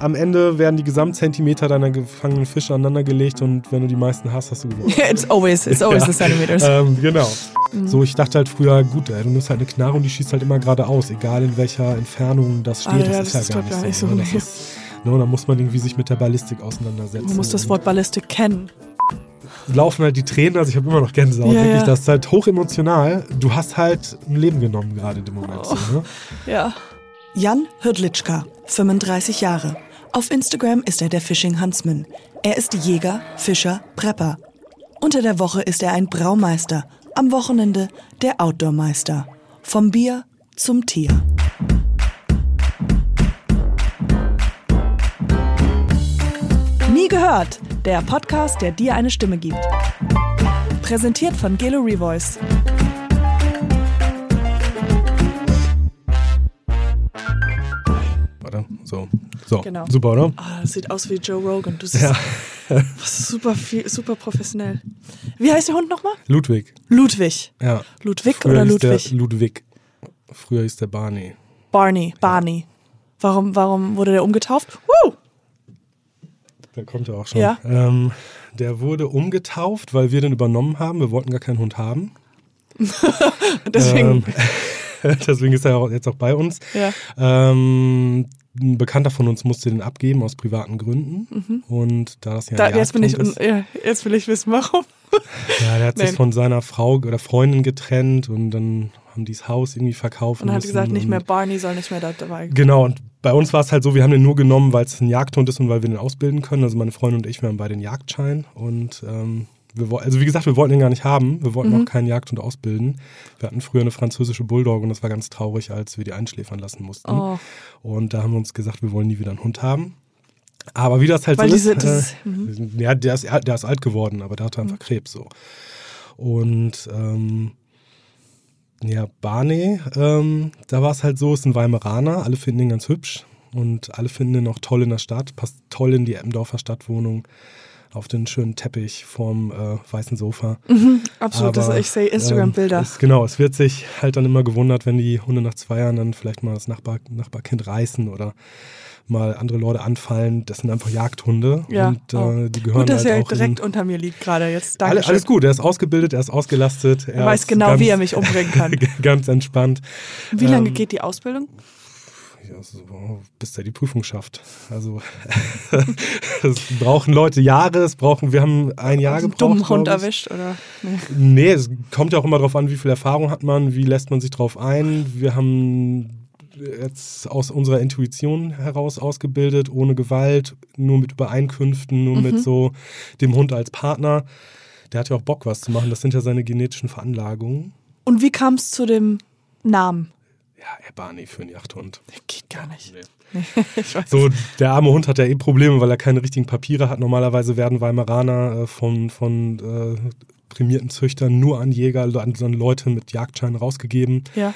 am Ende werden die Gesamtzentimeter deiner gefangenen Fische aneinandergelegt und wenn du die meisten hast, hast du gewonnen. it's always, it's always the centimeters. Ähm, genau. So, ich dachte halt früher, gut, ey, du nimmst halt eine Knarre und die schießt halt immer geradeaus, egal in welcher Entfernung das steht. Ah, das ja, ist das ja ist, gar glaub nicht ich, so. gar ne? so. ist, ne, da muss man irgendwie sich mit der Ballistik auseinandersetzen. Man muss das Wort Ballistik kennen. laufen halt die Tränen, also ich habe immer noch Gänsehaut. Ja, wirklich, ja. das ist halt hochemotional. Du hast halt ein Leben genommen gerade in dem Moment. So, ne? Ja. Jan Hrdlitschka, 35 Jahre. Auf Instagram ist er der Fishing Huntsman. Er ist Jäger, Fischer, Prepper. Unter der Woche ist er ein Braumeister, am Wochenende der Outdoormeister. Vom Bier zum Tier. Nie gehört, der Podcast, der dir eine Stimme gibt. Präsentiert von Gelo Revoice. Warte, so. So, Genau. super, oder? Ah, das sieht aus wie Joe Rogan. Du siehst Ja. was super, viel, super professionell. Wie heißt der Hund nochmal? Ludwig. Ludwig. Ja. Ludwig Früher oder Ludwig? Ludwig. Früher hieß der Barney. Barney. Barney. Warum, warum wurde der umgetauft? Woo! Der kommt ja auch schon. Ja. Ähm, der wurde umgetauft, weil wir den übernommen haben. Wir wollten gar keinen Hund haben. Deswegen. Ähm, deswegen ist er auch jetzt auch bei uns. Ja. Ähm, ein Bekannter von uns musste den abgeben aus privaten Gründen. Und da das ja Mhm. Da, jetzt, bin ich, ist, ja, jetzt will ich wissen, warum. ja, der hat sich Nein. von seiner Frau oder Freundin getrennt und dann haben die das Haus irgendwie verkauft. Und hat müssen gesagt, nicht mehr Barney soll nicht mehr da dabei. Genau, und bei uns war es halt so, wir haben den nur genommen, weil es ein Jagdhund ist und weil wir den ausbilden können. Also meine Freundin und ich, wir haben beide den Jagdschein. Und ähm, wir, also wie gesagt, wir wollten den gar nicht haben. Wir wollten auch keinen Jagdhund ausbilden. Wir hatten früher eine französische Bulldog und das war ganz traurig, als wir die einschläfern lassen mussten. Oh. Und da haben wir uns gesagt, wir wollen nie wieder einen Hund haben. Aber wie das halt Weil so diese- ist, dieses- äh, ja, der ist, der ist alt geworden, aber der hatte einfach Krebs so. Und ähm, ja, Barney, ähm, da war es halt so, ist ein Weimaraner, alle finden ihn ganz hübsch und alle finden ihn auch toll in der Stadt, passt toll in die Eppendorfer Stadtwohnung, auf den schönen Teppich vorm äh, weißen Sofa. Absolut, das, Aber, ich sehe Instagram-Bilder. Ähm, genau, es wird sich halt dann immer gewundert, wenn die Hunde nach zwei Jahren dann vielleicht mal das Nachbar, Nachbarkind reißen oder mal andere Leute anfallen. Das sind einfach Jagdhunde ja. und äh, oh. die gehören Gut, dass halt er auch in, direkt unter mir liegt gerade jetzt. Danke. alle, alles gut, er ist ausgebildet, er ist ausgelastet. Er weiß ist genau, ganz, wie er mich umbringen kann. ganz entspannt. Wie lange Ähm, geht die Ausbildung? Ja, so, bis er die Prüfung schafft. Also es brauchen Leute Jahre, es brauchen, wir haben ein Jahr gebraucht. dummen Hund ich. erwischt oder? Nee. Nee, es kommt ja auch immer darauf an, wie viel Erfahrung hat man, wie lässt man sich drauf ein. Wir haben jetzt aus unserer Intuition heraus ausgebildet, ohne Gewalt, nur mit Übereinkünften, nur Mhm. mit so dem Hund als Partner. Der hat ja auch Bock, was zu machen. Das sind ja seine genetischen Veranlagungen. Und wie kam es zu dem Namen? Ja, er Barney für einen Jagdhund. Geht gar nicht. Nee. So, der arme Hund hat ja eh Probleme, weil er keine richtigen Papiere hat. Normalerweise werden Weimaraner äh, von, von äh, prämierten Züchtern nur an Jäger, an, an Leute mit Jagdschein rausgegeben. Ja.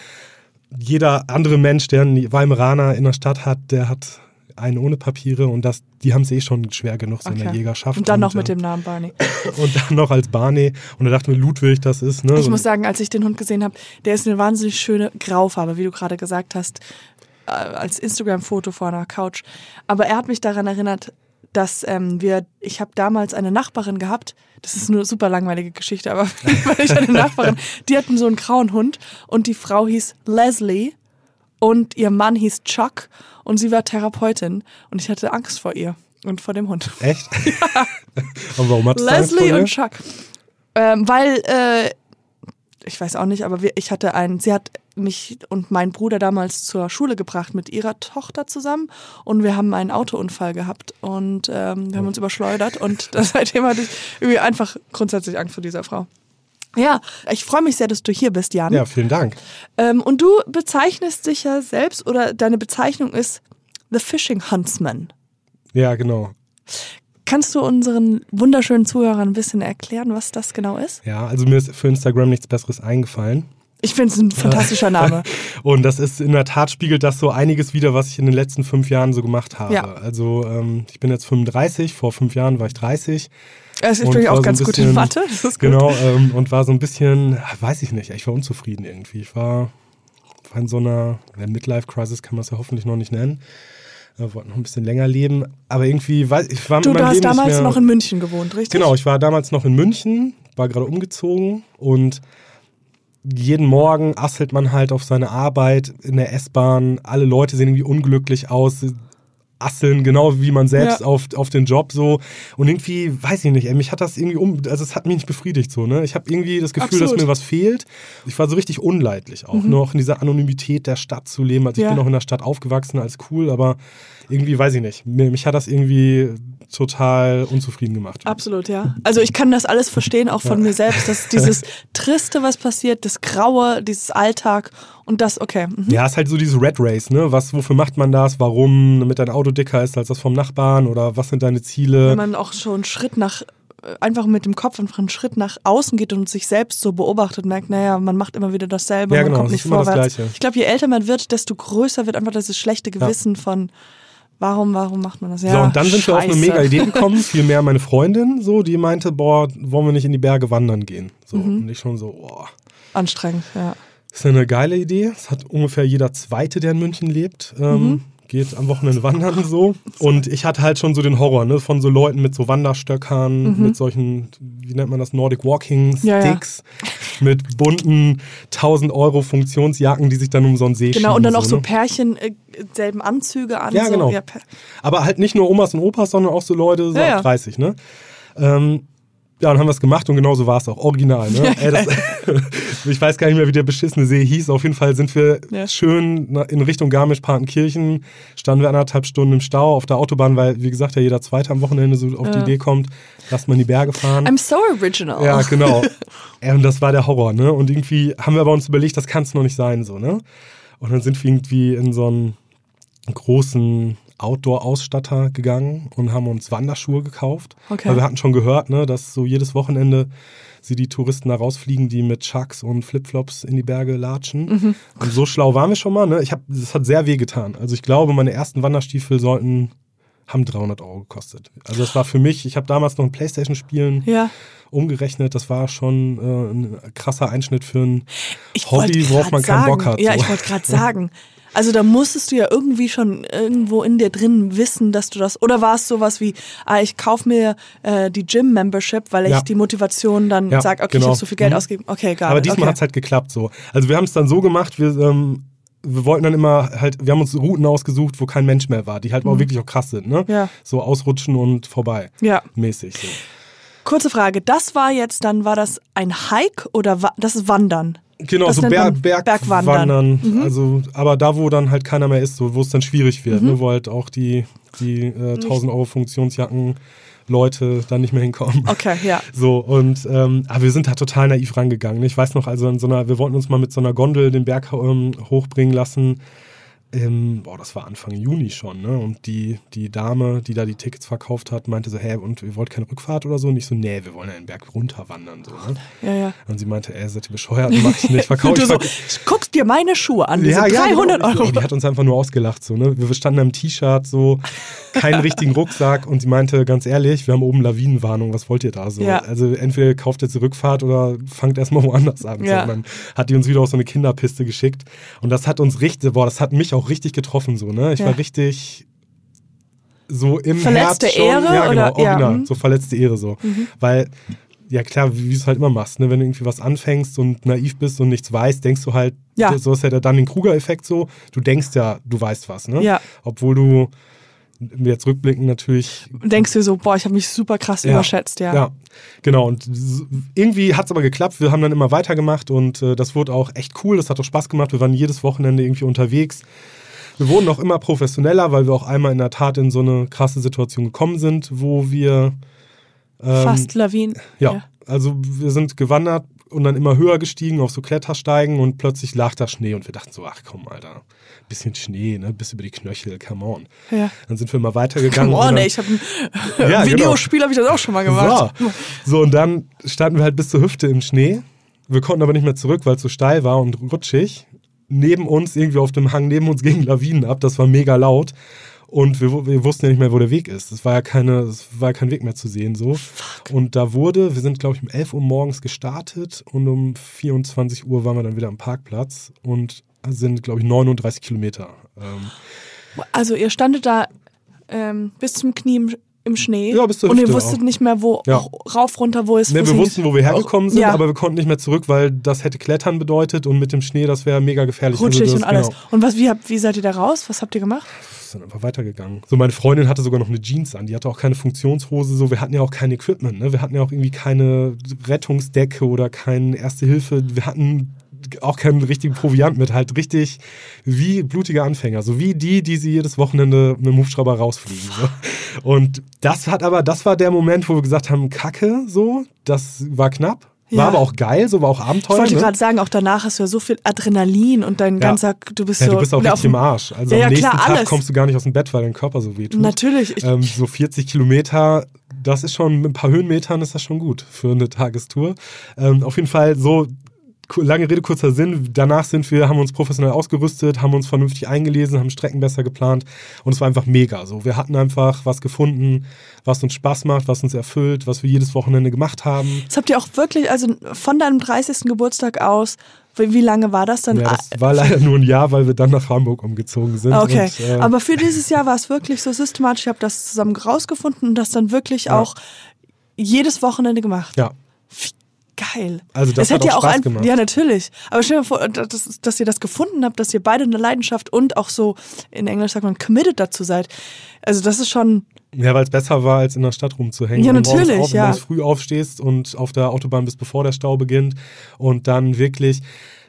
Jeder andere Mensch, der einen Weimaraner in der Stadt hat, der hat einen ohne Papiere und das, die haben es eh schon schwer genug so in der Okay. Jägerschaft. Und dann noch äh, mit dem Namen Barney. Und dann noch als Barney. Und da dachten wir, Ludwig, das ist, ne? Ich so- muss sagen, als ich den Hund gesehen habe, der ist eine wahnsinnig schöne Graufarbe, wie du gerade gesagt hast, äh, als Instagram-Foto vor einer Couch. Aber er hat mich daran erinnert, dass ähm, wir, ich habe damals eine Nachbarin gehabt, das ist eine super langweilige Geschichte, aber weil ich eine Nachbarin, die hatten so einen grauen Hund und die Frau hieß Leslie und ihr Mann hieß Chuck und sie war Therapeutin und ich hatte Angst vor ihr und vor dem Hund. Echt? und warum hat Leslie und Chuck. Ähm, weil, äh, ich weiß auch nicht, aber wir, ich hatte einen, sie hat mich und meinen Bruder damals zur Schule gebracht mit ihrer Tochter zusammen und wir haben einen Autounfall gehabt und ähm, wir haben uns überschleudert und seitdem hatte ich irgendwie einfach grundsätzlich Angst vor dieser Frau. Ja, ich freue mich sehr, dass du hier bist, Jan. Ja, vielen Dank. Ähm, und du bezeichnest dich ja selbst oder deine Bezeichnung ist The Fishing Huntsman. Ja, genau. Kannst du unseren wunderschönen Zuhörern ein bisschen erklären, was das genau ist? Ja, also mir ist für Instagram nichts Besseres eingefallen. Ich finde es ein fantastischer Name. Und das ist in der Tat spiegelt das so einiges wieder, was ich in den letzten fünf Jahren so gemacht habe. Ja. Also ähm, ich bin jetzt 35, vor fünf Jahren war ich 30. Also ich Und bin war auch so ein ganz gut in bisschen- Mathe. Das ist gut. Genau, ähm, und war so ein bisschen, weiß ich nicht, ich war unzufrieden irgendwie. Ich war, war in so einer Midlife-Crisis, kann man es ja hoffentlich noch nicht nennen. Wir wollten noch ein bisschen länger leben. Aber irgendwie, weiß, ich war Du, du hast Leben damals mehr, noch in München gewohnt, richtig? Genau, ich war damals noch in München, war gerade umgezogen und jeden Morgen asselt man halt auf seine Arbeit in der S-Bahn. Alle Leute sehen irgendwie unglücklich aus, asseln genau wie man selbst Ja. auf, auf den Job so. Und irgendwie, weiß ich nicht, ey, mich hat das irgendwie um, also es hat mich nicht befriedigt so, ne? Ich habe irgendwie das Gefühl, Absolut. dass mir was fehlt. Ich war so richtig unleidlich auch, noch in dieser Anonymität der Stadt zu leben. Also ich Ja. bin auch in der Stadt aufgewachsen, als cool, aber irgendwie, weiß ich nicht, mich hat das irgendwie total unzufrieden gemacht. Absolut, ja. Also ich kann das alles verstehen, auch von mir selbst, dass dieses Triste, was passiert, das Graue, dieses Alltag und das, okay. Mhm. Ja, ist halt so dieses Red Race, ne? Was, wofür macht man das? Warum? Damit dein Auto dicker ist als das vom Nachbarn? Oder was sind deine Ziele? Wenn man auch schon einen Schritt nach, äh, einfach mit dem Kopf einfach einen Schritt nach außen geht und sich selbst so beobachtet, merkt, naja, man macht immer wieder dasselbe, Ja, man genau, kommt es nicht ist immer das vorwärts. Gleiche. Ich glaube, je älter man wird, desto größer wird einfach dieses schlechte Gewissen von, warum, warum macht man das? Ja, so, und dann sind wir auf eine scheiße. mega Idee gekommen, vielmehr meine Freundin, so, die meinte, boah, wollen wir nicht in die Berge wandern gehen? So, Mhm. und ich schon so, boah. Anstrengend, ja. Das ist eine geile Idee. Das hat ungefähr jeder Zweite, der in München lebt. Ähm, Mhm. Geht am Wochenende wandern so. Und ich hatte halt schon so den Horror, ne, von so Leuten mit so Wanderstöckern, mit solchen, wie nennt man das, Nordic Walking Mhm. Ja, ja. Sticks, mit bunten 1000 Euro Funktionsjacken, die sich dann um so einen See Genau, und dann schieben, auch so ne? Pärchen, äh, selben Anzüge an. Ja, so. genau. Ja, Aber halt nicht nur Omas und Opas, sondern auch so Leute so ab ja. 30, ne? Ähm, ja, dann haben wir es gemacht und genauso war es auch. Original, ne? Ey, das, ich weiß gar nicht mehr, wie der beschissene See hieß. Auf jeden Fall sind wir Ja. schön na- in Richtung Garmisch-Partenkirchen, standen wir anderthalb Stunden im Stau auf der Autobahn, weil, wie gesagt, ja jeder Zweite am Wochenende so auf die Ja. Idee kommt, lass mal in die Berge fahren. I'm so original. Ja, genau. Ey, und das war der Horror, ne? Und irgendwie haben wir aber uns überlegt, das kann es noch nicht sein, so, ne? Und dann sind wir irgendwie in so einen großen Outdoor-Ausstatter gegangen und haben uns Wanderschuhe gekauft. Okay. Weil wir hatten schon gehört, ne, dass so jedes Wochenende sie die Touristen da rausfliegen, die mit Chucks und Flipflops in die Berge latschen. Mhm. Und so schlau waren wir schon mal, ne? Ich hab, das hat sehr weh getan. Also ich glaube, meine ersten Wanderstiefel sollten haben 300 Euro gekostet. Also das war für mich, ich habe damals noch ein Playstation-Spielen Ja. umgerechnet, das war schon äh, ein krasser Einschnitt für ein Ich Hobby, worauf man keinen sagen, Bock hat. Ja, so. ich wollte gerade sagen. Also da musstest du ja irgendwie schon irgendwo in dir drin wissen, dass du das. Oder war es sowas wie, ah, ich kaufe mir äh, die Gym-Membership, weil ich Ja. die Motivation dann Ja, sage, okay, genau. ich habe so viel Geld Mhm. ausgegeben. Okay, egal. Aber diesmal okay. hat's halt geklappt so. Also wir haben es dann so gemacht, wir, ähm, wir wollten dann immer halt, wir haben uns Routen ausgesucht, wo kein Mensch mehr war, die halt auch wirklich auch krass sind, ne? Mhm. Ja. So ausrutschen und vorbei. Ja. Mäßig. So. Kurze Frage, das war jetzt dann, war das ein Hike oder wa das Wandern? Genau, Das so Ber man Bergwandern. Mhm. Also, aber da, wo dann halt keiner mehr ist, so, wo es dann schwierig wird, ne? wo halt auch die, die äh, 1000 Euro Funktionsjacken Leute dann nicht mehr hinkommen. Okay, ja. So, und ähm, aber wir sind da total naiv rangegangen. ne? Ich weiß noch, also in so einer, wir wollten uns mal mit so einer Gondel den Berg ähm, hochbringen lassen. Ähm, boah, das war Anfang Juni schon, ne? Und die, die Dame, die da die Tickets verkauft hat, meinte so, hä, und ihr wollt keine Rückfahrt oder so? Und ich so, nee, wir wollen ja den Berg runterwandern. So, ne? Ja, ja. Und sie meinte, ey, seid ihr bescheuert? Mach ich nicht. Verkau Und du ich so, guckst dir meine Schuhe an, diese 300 genau. Euro. Die hat uns einfach nur ausgelacht. So, ne? Wir standen im T-Shirt, so, keinen richtigen Rucksack und sie meinte, ganz ehrlich, wir haben oben Lawinenwarnung, was wollt ihr da so? Ja. Also entweder kauft jetzt die Rückfahrt oder fangt erstmal woanders an. Ja. So, und dann hat die uns wieder auf so eine Kinderpiste geschickt. Und das hat uns richtig, boah, das hat mich auch richtig getroffen, so, ne? Ich Ja. war richtig so im Verletzte Herz schon, Ehre ja, genau, oder- ja, original, mhm. so verletzte Ehre so. Weil ja klar, wie du es halt immer machst, ne? wenn du irgendwie was anfängst und naiv bist und nichts weißt, denkst du halt, Ja. so ist ja der Dunning-Kruger-Effekt so, du denkst ja, du weißt was, ne? Ja. Obwohl du jetzt rückblickend natürlich Und denkst dir so, boah, ich habe mich super krass überschätzt, ja. ja, genau. Und irgendwie hat es aber geklappt. Wir haben dann immer weitergemacht und äh, das wurde auch echt cool. Das hat auch Spaß gemacht. Wir waren jedes Wochenende irgendwie unterwegs. Wir wurden auch immer professioneller, weil wir auch einmal in der Tat in so eine krasse Situation gekommen sind, wo wir ähm, Fast Lawinen. ja, also wir sind gewandert und dann immer höher gestiegen auf so Klettersteigen und plötzlich lag da Schnee und wir dachten so, ach komm, Alter, bisschen Schnee, ne, bis über die Knöchel, come on. Ja. Dann sind wir mal weitergegangen. Come on, ey, ich habe ein Ja, genau. Videospiel, habe ich das auch schon mal gemacht. so. so, und dann standen wir halt bis zur Hüfte im Schnee. Wir konnten aber nicht mehr zurück, weil es so steil war und rutschig. Neben uns, irgendwie auf dem Hang neben uns gingen Lawinen ab. Das war mega laut. Und wir, wir wussten ja nicht mehr, wo der Weg ist. Es war ja keine, es war kein Weg mehr zu sehen. So. Und da wurde, wir sind, glaube ich, um 11 Uhr morgens gestartet und um 24 Uhr waren wir dann wieder am Parkplatz und sind, glaube ich, 39 Kilometer ähm, Also ihr standet da ähm, bis zum Knie im, im Schnee Ja, bis zur und ihr Hüfte wusstet auch. nicht mehr, wo Ja. rauf, runter, wo es Ne, wo wir wussten, wo wir hergekommen sind, Ja. aber wir konnten nicht mehr zurück, weil das hätte Klettern bedeutet und mit dem Schnee, das wäre mega gefährlich. rutschig Also das, und alles. Genau, Und was, wie, habt, wie seid ihr da raus? Was habt ihr gemacht? Sind einfach weitergegangen. So, meine Freundin hatte sogar noch eine Jeans an, die hatte auch keine Funktionshose, so, wir hatten ja auch kein Equipment, ne? wir hatten ja auch irgendwie keine Rettungsdecke oder keine Erste Hilfe, wir hatten auch keinen richtigen Proviant mit, halt richtig wie blutige Anfänger, so wie die, die sie jedes Wochenende mit dem Hubschrauber rausfliegen. So. Und das hat aber, das war der Moment, wo wir gesagt haben, Kacke, so, das war knapp. War Ja. aber auch geil, so war auch Abenteuer. Ich wollte ne? gerade sagen, auch danach hast du ja so viel Adrenalin und dein Ja. ganzer, du bist Ja, so du bist auch wieder richtig im Arsch. Also Ja, am nächsten klar, Tag alles. kommst du gar nicht aus dem Bett, weil dein Körper so wehtut. Natürlich. Ich, Ähm, so 40 Kilometer, das ist schon, mit ein paar Höhenmetern ist das schon gut für eine Tagestour. Ähm, auf jeden Fall so, lange Rede, kurzer Sinn. Danach sind wir, haben uns professionell ausgerüstet, haben uns vernünftig eingelesen, haben Strecken besser geplant und es war einfach mega. So, wir hatten einfach was gefunden, was uns Spaß macht, was uns erfüllt, was wir jedes Wochenende gemacht haben. das habt ihr auch wirklich, also von deinem 30. Geburtstag aus, wie, lange war das dann? Ja, das war leider nur ein Jahr, weil wir dann nach Hamburg umgezogen sind. Okay, Und, äh, aber für dieses Jahr war es wirklich so systematisch. Ich habe das zusammen rausgefunden und das dann wirklich Ja. auch jedes Wochenende gemacht. ja, Geil. Also das hat hätte ja auch auch Spaß gemacht. Ja, natürlich. Aber stell dir vor, dass, dass ihr das gefunden habt, dass ihr beide eine Leidenschaft und auch so, in Englisch sagt man, committed dazu seid. Also das ist schon, Ja, weil es besser war, als in der Stadt rumzuhängen. Ja, du morgens natürlich, auf, wenn du ja. früh aufstehst und auf der Autobahn bist, bevor der Stau beginnt und dann wirklich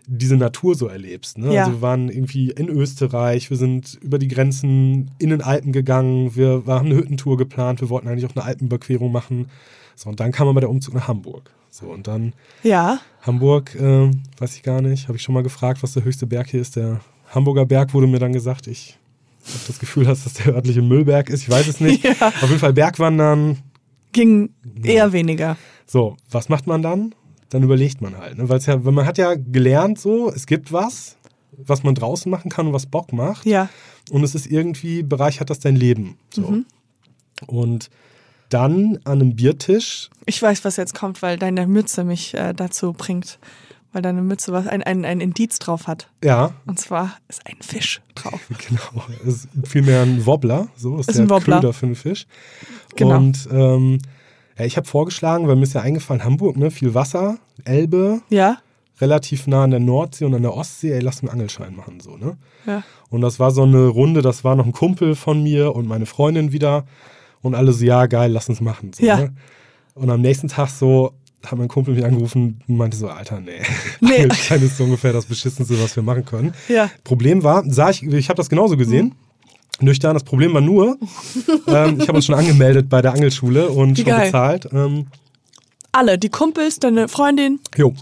diese Natur so erlebst. Ne? Ja. Also wir waren irgendwie in Österreich, wir sind über die Grenzen in den Alpen gegangen, wir, wir haben eine Hüttentour geplant, wir wollten eigentlich auch eine Alpenüberquerung machen. So, und dann kam aber der Umzug nach Hamburg. So, und dann ja. Hamburg, äh, weiß ich gar nicht, habe ich schon mal gefragt, was der höchste Berg hier ist. Der Hamburger Berg wurde mir dann gesagt, ich habe das Gefühl, dass das der örtliche Müllberg ist, ich weiß es nicht. Ja. Auf jeden Fall Bergwandern. Ging eher weniger. So, was macht man dann? Dann überlegt man halt. Ne? Ja, weil man hat ja gelernt, so, es gibt was, was man draußen machen kann und was Bock macht. Ja. Und es ist irgendwie, bereichert das dein Leben. So. Mhm. Und dann an einem Biertisch, Ich weiß, was jetzt kommt, weil deine Mütze mich äh, dazu bringt. Weil deine Mütze was ein, ein, ein Indiz drauf hat. ja, Und zwar ist ein Fisch drauf. Genau, es ist vielmehr ein Wobbler, so ist, Ist der ein Wobbler. Köder für einen Fisch. Genau. Und ähm, ja, ich habe vorgeschlagen, weil mir ist ja eingefallen, Hamburg, ne, viel Wasser, Elbe, Ja? relativ nah an der Nordsee und an der Ostsee, ey, lass einen Angelschein machen, so, ne? Ja. Und das war so eine Runde, das war noch ein Kumpel von mir und meine Freundin wieder und alle so, ja, geil, lass uns machen. So, Ja. ne? Und am nächsten Tag so hat mein Kumpel mich angerufen und meinte so, Alter, nee, Nee. Angelschein ist so ungefähr das Beschissenste, was wir machen können. Ja. Problem war, sah ich, ich habe das genauso gesehen. Nüchtern, das Problem war nur, ähm, ich habe uns schon angemeldet bei der Angelschule und Wie schon geil. bezahlt. Ähm, Alle, die Kumpels, deine Freundin. jo.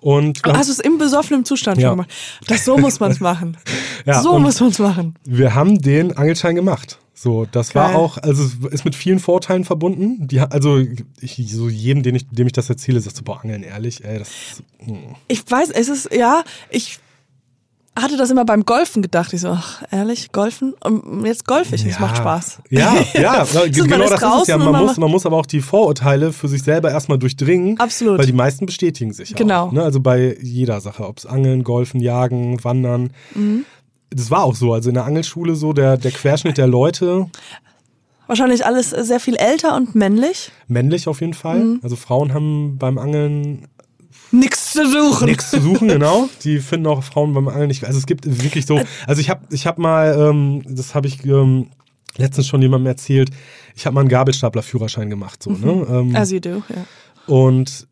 Und wir, Hast du es im besoffenen Zustand Ja. schon gemacht? Das, so muss man es machen. Ja, so muss man es machen. wir haben den Angelschein gemacht. So, das war Geil. auch, also es ist mit vielen Vorteilen verbunden. Die, also ich, so jedem, den ich, dem ich das erzähle, sagst du, boah, Angeln, ehrlich, ey, das ist, mm. Ich weiß, es ist, ja, ich hatte das immer beim Golfen gedacht. Ich so, ach, ehrlich, Golfen? Und jetzt golf ich, es Ja. macht Spaß. Ja, ja, man genau das ist es ja. man muss, man muss aber auch die Vorurteile für sich selber erstmal durchdringen. Absolut. Weil die meisten bestätigen sich Genau. auch. Ne? Also bei jeder Sache, ob es Angeln, Golfen, Jagen, Wandern. Mhm. Das war auch so. Also in der Angelschule so, der, der Querschnitt der Leute, Wahrscheinlich alles sehr viel älter und männlich. männlich auf jeden Fall. Mhm. Also Frauen haben beim Angeln Nichts zu suchen. nichts zu suchen, genau. Die finden auch Frauen beim Angeln nicht. Also es gibt wirklich so. Also ich habe ich hab mal, ähm, das habe ich ähm, letztens schon jemandem erzählt, ich habe mal einen Gabelstapler-Führerschein gemacht. So, ne? ähm, As you do, ja. Und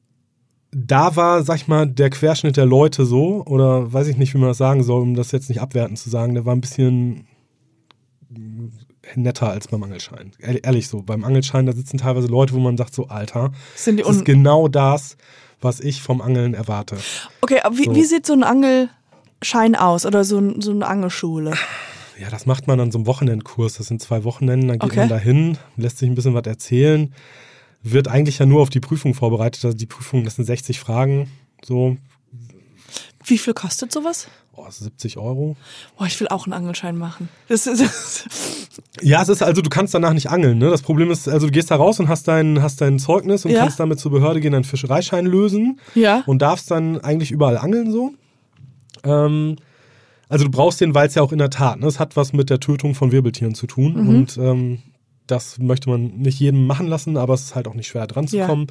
da war, sag ich mal, der Querschnitt der Leute so, oder weiß ich nicht, wie man das sagen soll, um das jetzt nicht abwertend zu sagen, der war ein bisschen netter als beim Angelschein. Ehr- Ehrlich so, beim Angelschein, da sitzen teilweise Leute, wo man sagt so, Alter, Sind die das ist genau das, was ich vom Angeln erwarte. okay, aber wie, So. wie sieht so ein Angelschein aus oder so, ein, so eine Angelschule? Ja, das macht man an so einem Wochenendkurs. Das sind zwei Wochenenden, dann geht Okay. man da hin, lässt sich ein bisschen was erzählen, wird eigentlich ja nur auf die Prüfung vorbereitet. Also die Prüfung, das sind 60 Fragen, so Wie viel kostet sowas? oh, 70 Euro. Boah, ich will auch einen Angelschein machen. Das ist, das Ja, es ist also, du kannst danach nicht angeln. Ne? Das Problem ist, also du gehst da raus und hast dein, hast dein Zeugnis und Ja. kannst damit zur Behörde gehen, deinen Fischereischein lösen ja. und darfst dann eigentlich überall angeln so. Ähm, Also du brauchst den, weil es ja auch in der Tat, ne, es hat was mit der Tötung von Wirbeltieren zu tun. Mhm. Und ähm, das möchte man nicht jedem machen lassen, aber es ist halt auch nicht schwer dran zu Ja. kommen.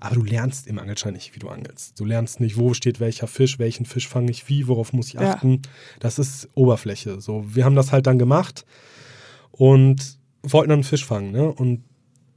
Aber du lernst im Angelschein nicht, wie du angelst. Du lernst nicht, wo steht welcher Fisch, welchen Fisch fange ich wie, worauf muss ich Ja. achten. Das ist Oberfläche. So, wir haben das halt dann gemacht und wollten dann einen Fisch fangen, ne? Und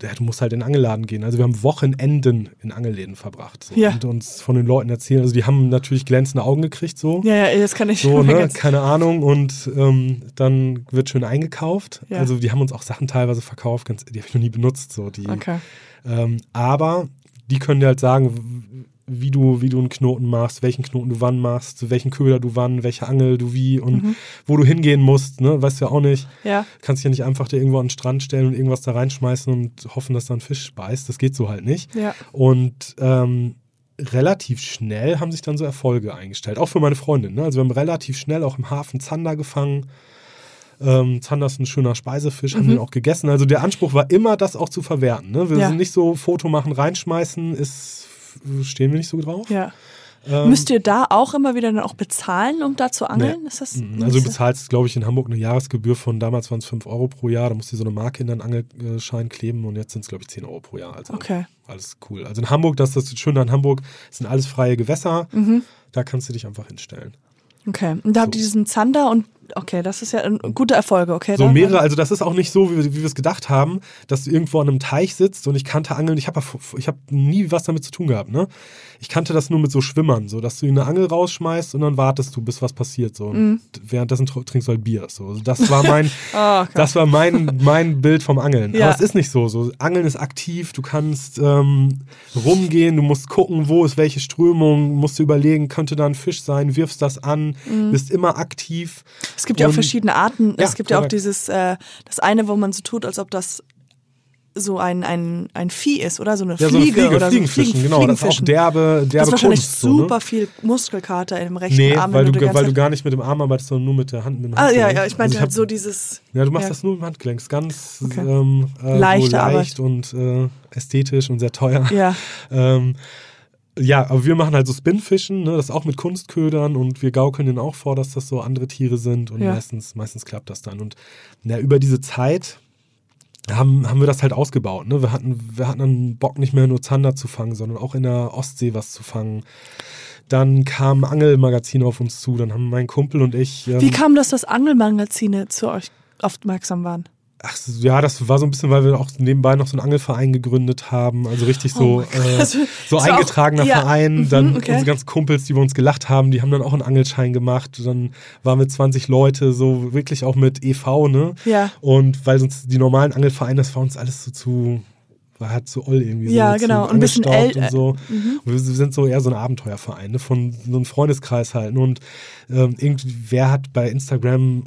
ja, du musst halt in den Angelladen gehen. Also wir haben Wochenenden in Angelläden verbracht so, Ja. und uns von den Leuten erzählen. Also die haben natürlich glänzende Augen gekriegt so. Ja, ja, das kann ich So, ne, keine Ahnung. Und ähm, dann wird schön eingekauft. Ja. Also die haben uns auch Sachen teilweise verkauft, ganz, die habe ich noch nie benutzt. So, die, Okay. ähm, aber die können dir halt sagen, wie du, wie du einen Knoten machst, welchen Knoten du wann machst, welchen Köder du wann, welche Angel du wie und Mhm. wo du hingehen musst, ne? Weißt du ja auch nicht. Ja. Kannst dich ja nicht einfach dir irgendwo an den Strand stellen und irgendwas da reinschmeißen und hoffen, dass da ein Fisch beißt. Das geht so halt nicht. Ja. Und ähm, relativ schnell haben sich dann so Erfolge eingestellt. Auch für meine Freundin. Ne? Also wir haben relativ schnell auch im Hafen Zander gefangen. Ähm, Zander ist ein schöner Speisefisch, haben Mhm. den auch gegessen. Also der Anspruch war immer, das auch zu verwerten. Ne? Wir Ja. sind nicht so Foto machen, reinschmeißen, ist, stehen wir nicht so drauf. Ja. Ähm, Müsst ihr da auch immer wieder dann auch bezahlen, um da zu angeln? Nee. Ist das, Mhm. Also du bezahlst, glaube ich, in Hamburg eine Jahresgebühr von damals waren es 5 Euro pro Jahr. Da musst du so eine Marke in deinen Angelschein kleben und jetzt sind es, glaube ich, 10 Euro pro Jahr. Also Okay. alles cool. Also in Hamburg, das ist das Schöne an Hamburg, sind alles freie Gewässer. Mhm. Da kannst du dich einfach hinstellen. Okay. Und da habt ihr So. diesen Zander und okay, das ist ja ein gute Erfolge, okay? So mehrere, also das ist auch nicht so, wie, wir- wie wir es gedacht haben, dass du irgendwo an einem Teich sitzt und ich kannte Angeln, ich habe ich hab nie was damit zu tun gehabt, ne? Ich kannte das nur mit so Schwimmern, so dass du eine Angel rausschmeißt und dann wartest du, bis was passiert, so. Und währenddessen tr- trinkst du halt Bier, so. Also das war mein, Oh, okay. das war mein, mein Bild vom Angeln. Ja. Aber es ist nicht so, so. Angeln ist aktiv, du kannst ähm, rumgehen, du musst gucken, wo ist welche Strömung, musst du überlegen, könnte da ein Fisch sein, wirfst das an, bist immer aktiv. Es gibt ja auch verschiedene Arten. Ja, es gibt ja auch korrekt. dieses, äh, das eine, wo man so tut, als ob das so ein, ein, ein Vieh ist, oder? So eine Ja, Fliege so eine Fliege, oder Fliegenfischen, so genau. Das ist auch derbe, derbe Das ist wahrscheinlich Kunst. so, super ne? viel Muskelkater im rechten Nee, Arm. weil du, die weil du gar nicht mit dem Arm arbeitest, sondern nur mit der Hand. Mit dem Ah, ja, ja, ich meinte Also halt so dieses. Ja, du machst ja. das nur mit dem Handgelenk. Ist ganz Okay. ähm, äh, so Arbeit. leicht und äh, ästhetisch und sehr teuer. Ja, Ähm, ja, aber wir machen halt so Spinfischen, ne, das auch mit Kunstködern und wir gaukeln denen auch vor, dass das so andere Tiere sind und Ja. meistens, meistens klappt das dann. Und ja, über diese Zeit haben, haben wir das halt ausgebaut. Ne? Wir, hatten, wir hatten dann Bock, nicht mehr nur Zander zu fangen, sondern auch in der Ostsee was zu fangen. Dann kamen Angelmagazine auf uns zu, dann haben mein Kumpel und ich. Ähm, Wie kam das, dass Angelmagazine zu euch aufmerksam waren? Ach, ja, das war so ein bisschen, weil wir auch nebenbei noch so einen Angelverein gegründet haben. Also richtig so, Oh äh, so war auch- eingetragener ja, Verein. mhm, Dann okay. unsere ganzen Kumpels, die bei uns gelacht haben, die haben dann auch einen Angelschein gemacht. Dann waren wir 20 Leute, so wirklich auch mit EV, ne? Ja. Und weil sonst die normalen Angelvereine, das war uns alles so zu, war halt zu oll irgendwie. Ja, so, genau. Ein bisschen äl- und so. Mhm. Und wir sind so eher so ein Abenteuerverein, ne? von so einem Freundeskreis halt. Und ähm, irgendwer hat bei Instagram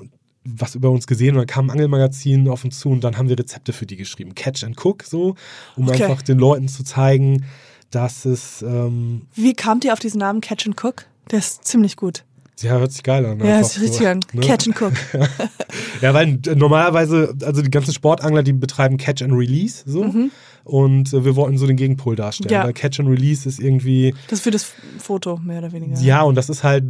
was über uns gesehen und dann kam ein Angelmagazin auf uns zu und dann haben wir Rezepte für die geschrieben. Catch and Cook, so, um Okay. einfach den Leuten zu zeigen, dass es, ähm, Wie kamt ihr auf diesen Namen Catch and Cook? Der ist ziemlich gut. ja, hört sich geil an. Ja, einfach ist richtig so, an. ne? Catch and Cook. Ja, weil äh, normalerweise, also die ganzen Sportangler, die betreiben Catch and Release, so. Und äh, wir wollten so den Gegenpol darstellen, Mhm. Ja. weil Catch and Release ist irgendwie, Das ist für das Foto, mehr oder weniger. Ja, und das ist halt,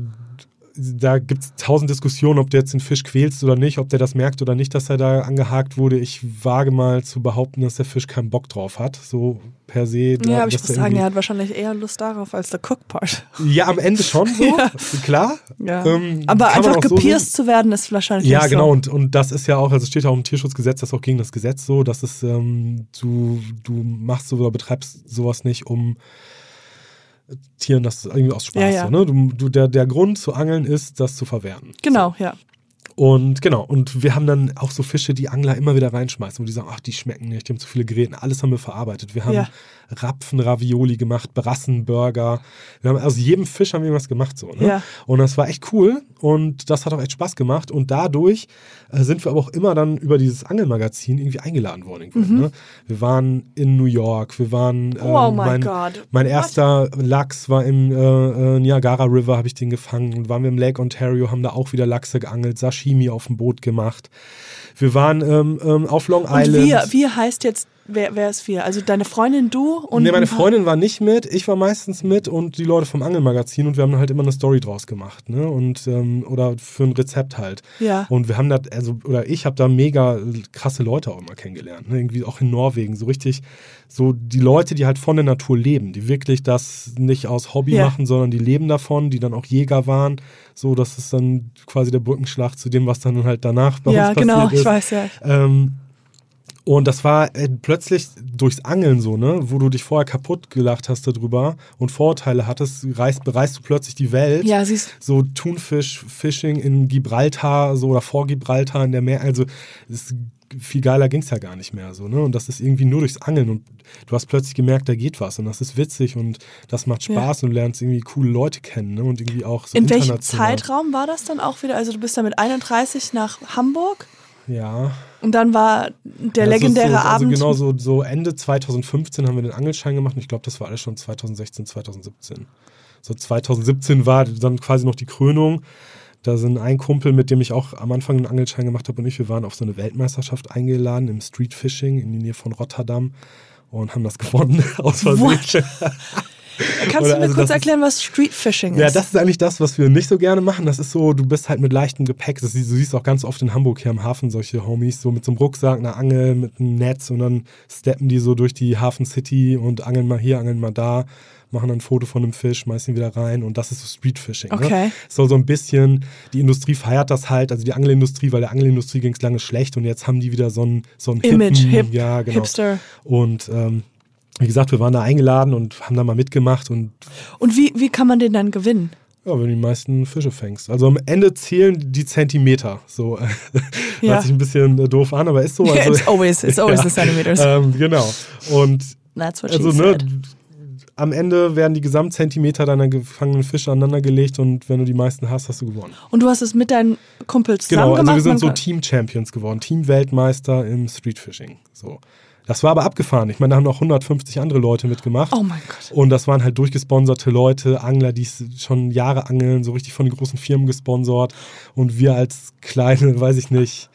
da gibt es tausend Diskussionen, ob du jetzt den Fisch quälst oder nicht, ob der das merkt oder nicht, dass er da angehakt wurde. Ich wage mal zu behaupten, dass der Fisch keinen Bock drauf hat, so per se. Ja, aber ich muss sagen, er hat wahrscheinlich eher Lust darauf als der Cook-Part. Ja, am Ende schon so, Ja. klar. Ja. Ähm, aber einfach auch so gepierst zu werden, ist wahrscheinlich Ja, nicht genau, so. und, und das ist ja auch, also steht ja auch im Tierschutzgesetz, das ist auch gegen das Gesetz so, dass es, ähm, du, du machst so oder betreibst sowas nicht, um Tieren das irgendwie aus Spaß. Ja, ja. So, ne? du, du, der, der Grund zu angeln ist, das zu verwerten. Genau, ja. Und genau, und wir haben dann auch so Fische, die Angler immer wieder reinschmeißen, wo die sagen, ach, die schmecken nicht, die haben zu viele Gräten, alles haben wir verarbeitet. Wir haben Ja. Rapfen-Ravioli gemacht, Brassenburger. Wir haben aus jedem Fisch haben wir was gemacht so. Ne? Ja. Und das war echt cool und das hat auch echt Spaß gemacht. Und dadurch äh, sind wir aber auch immer dann über dieses Angelmagazin irgendwie eingeladen worden. Irgendwann, ne? Wir waren in New York, wir waren ähm, Mhm. Oh mein mein, Gott. mein What? erster Lachs war im äh, äh, Niagara River, habe ich den gefangen. Und waren wir im Lake Ontario, haben da auch wieder Lachse geangelt, Sashimi auf dem Boot gemacht. Wir waren ähm, ähm, auf Long Und Island. wie, wie heißt jetzt wer, wer ist wir? Also deine Freundin, du und. nee, meine Freundin war nicht mit, ich war meistens mit und die Leute vom Angelmagazin und wir haben halt immer eine Story draus gemacht, ne? Und ähm, oder für ein Rezept halt. Ja. Und wir haben da, also, oder ich habe da mega krasse Leute auch immer kennengelernt. Ne? Irgendwie auch in Norwegen. So richtig, so die Leute, die halt von der Natur leben, die wirklich das nicht aus Hobby Ja. machen, sondern die leben davon, die dann auch Jäger waren. So, das ist dann quasi der Brückenschlag zu dem, was dann halt danach bei Ja, uns genau, passiert ich ist. weiß ja. Ähm, und das war äh, plötzlich durchs Angeln so, ne, wo du dich vorher kaputt gelacht hast darüber und Vorurteile hattest, reist, bereist du plötzlich die Welt. Ja, siehst So Thunfisch, Fishing in Gibraltar, so oder vor Gibraltar in der Meer, also es, viel geiler ging es ja gar nicht mehr so, ne? Und das ist irgendwie nur durchs Angeln und du hast plötzlich gemerkt, da geht was und das ist witzig und das macht Ja. Spaß und du lernst irgendwie coole Leute kennen, ne? Und irgendwie auch so In welchem. Zeitraum war das dann auch wieder? Also du bist dann mit 31 nach Hamburg Ja. Und dann war der Ja, legendäre so, also Abend. Genau, so, so Ende 2015 haben wir den Angelschein gemacht und ich glaube, das war alles schon 2016, 2017. So 2017 war dann quasi noch die Krönung. Da sind ein Kumpel, mit dem ich auch am Anfang einen Angelschein gemacht habe und ich, wir waren auf so eine Weltmeisterschaft eingeladen im Street Fishing in die Nähe von Rotterdam und haben das gewonnen aus Versehen. Kannst Oder du mir also kurz erklären, was Street Fishing ist? Ja, das ist eigentlich das, was wir nicht so gerne machen. Das ist so, du bist halt mit leichtem Gepäck. Das, siehst- du siehst auch ganz oft in Hamburg hier am Hafen solche Homies, so mit so einem Rucksack, einer Angel, mit einem Netz und dann steppen die so durch die Hafen City und angeln mal hier, angeln mal da, machen dann ein Foto von einem Fisch, schmeißen ihn wieder rein und das ist so Street Fishing. Okay. Ne? Soll so ein bisschen, die Industrie feiert das halt, also die Angelindustrie, weil der Angelindustrie ging es lange schlecht und jetzt haben die wieder so ein, so ein Image, hippen- hip, ja, genau. Hipster. Und ähm, wie gesagt, wir waren da eingeladen und haben da mal mitgemacht und Und wie, wie kann man den dann gewinnen? ja, wenn du die meisten Fische fängst. Also am Ende zählen die Zentimeter. So Ja. hört sich ein bisschen äh, doof an, aber ist so. Also, it's always, it's always the centimeters. ähm, genau. Und That's what also she ne, said. am Ende werden die Gesamtzentimeter deiner gefangenen Fische aneinandergelegt und wenn du die meisten hast, hast du gewonnen. Und du hast es mit deinen Kumpels zusammen Genau, also gemacht? wir sind so Team-Champions geworden, Team-Weltmeister im Streetfishing. So. Das war aber abgefahren. Ich meine, da haben noch 150 andere Leute mitgemacht. Oh mein Gott. Und das waren halt durchgesponserte Leute, Angler, die schon Jahre angeln, so richtig von den großen Firmen gesponsert. Und wir als kleine, weiß ich nicht,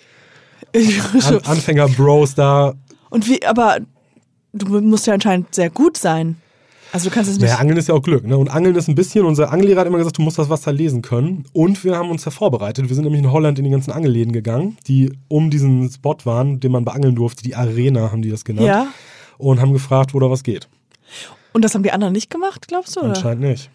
An Anfänger-Bros da. Und wie, aber du musst ja anscheinend sehr gut sein. Also du kannst es nicht. Naja, Angeln ist ja auch Glück. Ne? Und Angeln ist ein bisschen, unser Angellehrer hat immer gesagt, du musst das Wasser lesen können. Und wir haben uns ja vorbereitet. Wir sind nämlich in Holland in die ganzen Angelläden gegangen, die um diesen Spot waren, den man beangeln durfte. Die Arena haben die das genannt. ja. Und haben gefragt, wo da was geht. Und das haben die anderen nicht gemacht, glaubst du? Oder? Anscheinend nicht.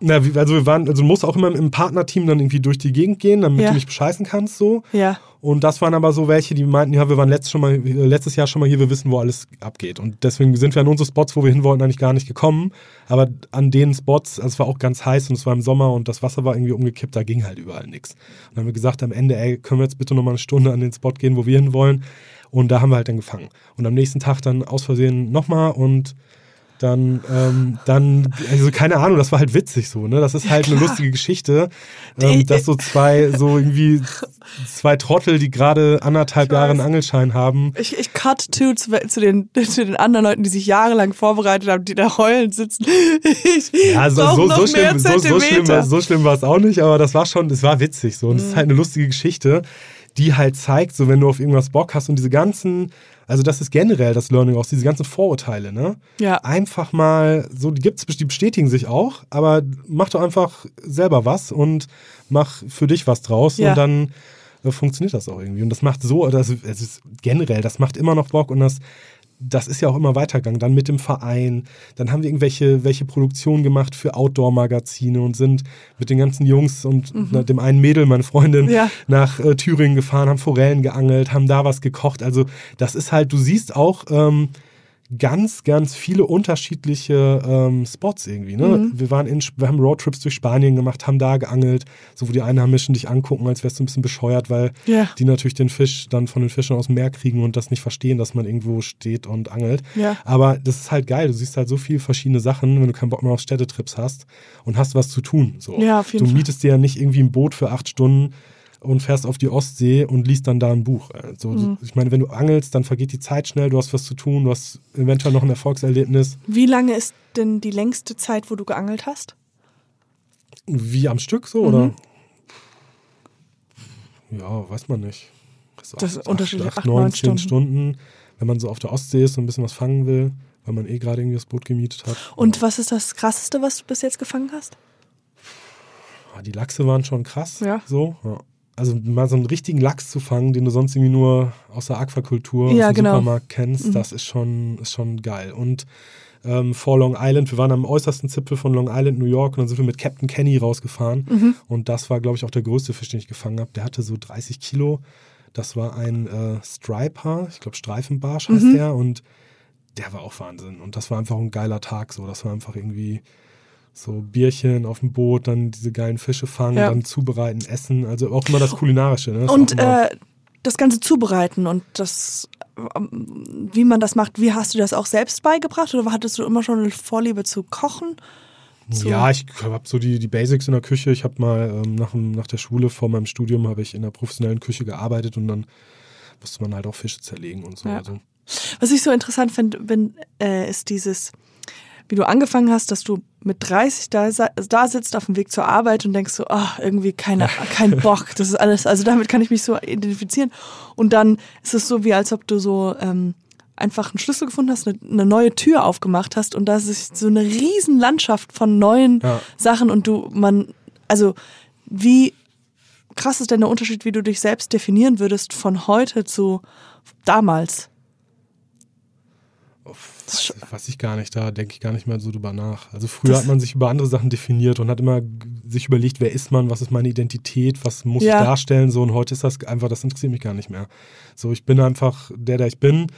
Na, also wir waren, also du musst auch immer im Partnerteam dann irgendwie durch die Gegend gehen, damit Ja. du nicht bescheißen kannst so. Ja. Und das waren aber so welche, die meinten, ja, wir waren letztes, schon mal, äh, letztes Jahr schon mal hier, wir wissen, wo alles abgeht. Und deswegen sind wir an unsere Spots, wo wir hin wollten, eigentlich gar nicht gekommen. Aber an den Spots, also es war auch ganz heiß und es war im Sommer und das Wasser war irgendwie umgekippt, da ging halt überall nichts. Und dann haben wir gesagt, am Ende, ey, können wir jetzt bitte nochmal eine Stunde an den Spot gehen, wo wir hin wollen. Und da haben wir halt dann gefangen. Und am nächsten Tag dann aus Versehen nochmal und dann, ähm, dann, also keine Ahnung, das war halt witzig so, ne? Das ist halt eine lustige Geschichte, ähm, dass so zwei, so irgendwie zwei Trottel, die gerade anderthalb Jahre einen. Angelschein haben. Ich, ich cut to zu, zu, den, zu den anderen Leuten, die sich jahrelang vorbereitet haben, die da heulend sitzen. Ich Ja, so, so, mehr schlimm, so, so, schlimm, war- so schlimm war es auch nicht, aber das war schon, das war witzig so. Und es ist halt eine lustige Geschichte, die halt zeigt, so wenn du auf irgendwas Bock hast und diese ganzen, also das ist generell das Learning aus, diese ganzen Vorurteile, ne? Ja. Einfach mal, so, die gibt's, die bestätigen sich auch, aber mach doch einfach selber was und mach für dich was draus Ja. und dann äh, funktioniert das auch irgendwie. Und das macht so, das, es ist generell, das macht immer noch Bock und das, das ist ja auch immer weitergegangen. Dann mit dem Verein, dann haben wir irgendwelche welche Produktionen gemacht für Outdoor-Magazine und sind mit den ganzen Jungs und na, dem einen Mädel, meine Freundin, Mhm. Ja. nach äh, Thüringen gefahren, haben Forellen geangelt, haben da was gekocht. Also das ist halt, du siehst auch ähm, ganz, ganz viele unterschiedliche ähm, Spots irgendwie. Ne? Mhm. Wir waren in, wir haben Roadtrips durch Spanien gemacht, haben da geangelt, so wo die Einheimischen dich angucken, als wärst du ein bisschen bescheuert, weil Ja. die natürlich den Fisch dann von den Fischen aus dem Meer kriegen und das nicht verstehen, dass man irgendwo steht und angelt. Ja. Aber das ist halt geil. Du siehst halt so viele verschiedene Sachen, wenn du keinen Bock mehr auf Städtetrips hast und hast was zu tun. So. Ja, du Fall. mietest dir ja nicht irgendwie ein Boot für acht Stunden und fährst auf die Ostsee und liest dann da ein Buch. Also, Mhm. Ich meine, wenn du angelst, dann vergeht die Zeit schnell, du hast was zu tun, du hast eventuell noch ein Erfolgserlebnis. Wie lange ist denn die längste Zeit, wo du geangelt hast? Wie am Stück so, Mhm. oder? Ja, weiß man nicht. So Das ist unterschiedlich, acht, acht, neun, neun zehn Stunden. Stunden. wenn man so auf der Ostsee ist und ein bisschen was fangen will, weil man eh gerade irgendwie das Boot gemietet hat. Und was ist das Krasseste, was du bis jetzt gefangen hast? Ah, Die Lachse waren schon krass. Ja. So, ja. Also mal so einen richtigen Lachs zu fangen, den du sonst irgendwie nur aus der Aquakultur Ja, aus dem genau. Supermarkt kennst, das ist schon, ist schon geil. Und ähm, vor Long Island, wir waren am äußersten Zipfel von Long Island, New York, und dann sind wir mit Captain Kenny rausgefahren. Mhm. Und das war, glaube ich, auch der größte Fisch, den ich gefangen habe. Der hatte so 30 Kilo. Das war ein äh, Striper, ich glaube Streifenbarsch heißt Mhm. der. Und der war auch Wahnsinn. Und das war einfach ein geiler Tag. So, das war einfach irgendwie so Bierchen auf dem Boot, dann diese geilen Fische fangen, Ja. dann zubereiten, essen. Also auch immer das Kulinarische. Ne? Das Und äh, das Ganze zubereiten und das, ähm, wie man das macht, wie hast du das auch selbst beigebracht oder hattest du immer schon eine Vorliebe zu kochen? zu- ja, ich habe so die, die Basics in der Küche. Ich habe mal ähm, nach, dem- nach der Schule vor meinem Studium habe ich in der professionellen Küche gearbeitet und dann musste man halt auch Fische zerlegen und so. Ja. Also, Was ich so interessant finde, äh, ist dieses, wie du angefangen hast, dass du mit 30 da, da sitzt auf dem Weg zur Arbeit und denkst so, ah, irgendwie keine, kein Bock, das ist alles, also damit kann ich mich so identifizieren. Und dann ist es so, wie als ob du so ähm, einfach einen Schlüssel gefunden hast, eine, eine neue Tür aufgemacht hast und da ist so eine riesen Landschaft von neuen Ja. Sachen und du, man, also wie krass ist denn der Unterschied, wie du dich selbst definieren würdest von heute zu damals? Weiß, weiß ich gar nicht, da denke ich gar nicht mehr so drüber nach. Also früher hat man sich über andere Sachen definiert und hat immer sich überlegt, wer ist man, was ist meine Identität, was muss Ja. ich darstellen, so und heute ist das einfach, das interessiert mich gar nicht mehr. So, ich bin einfach der, der ich bin.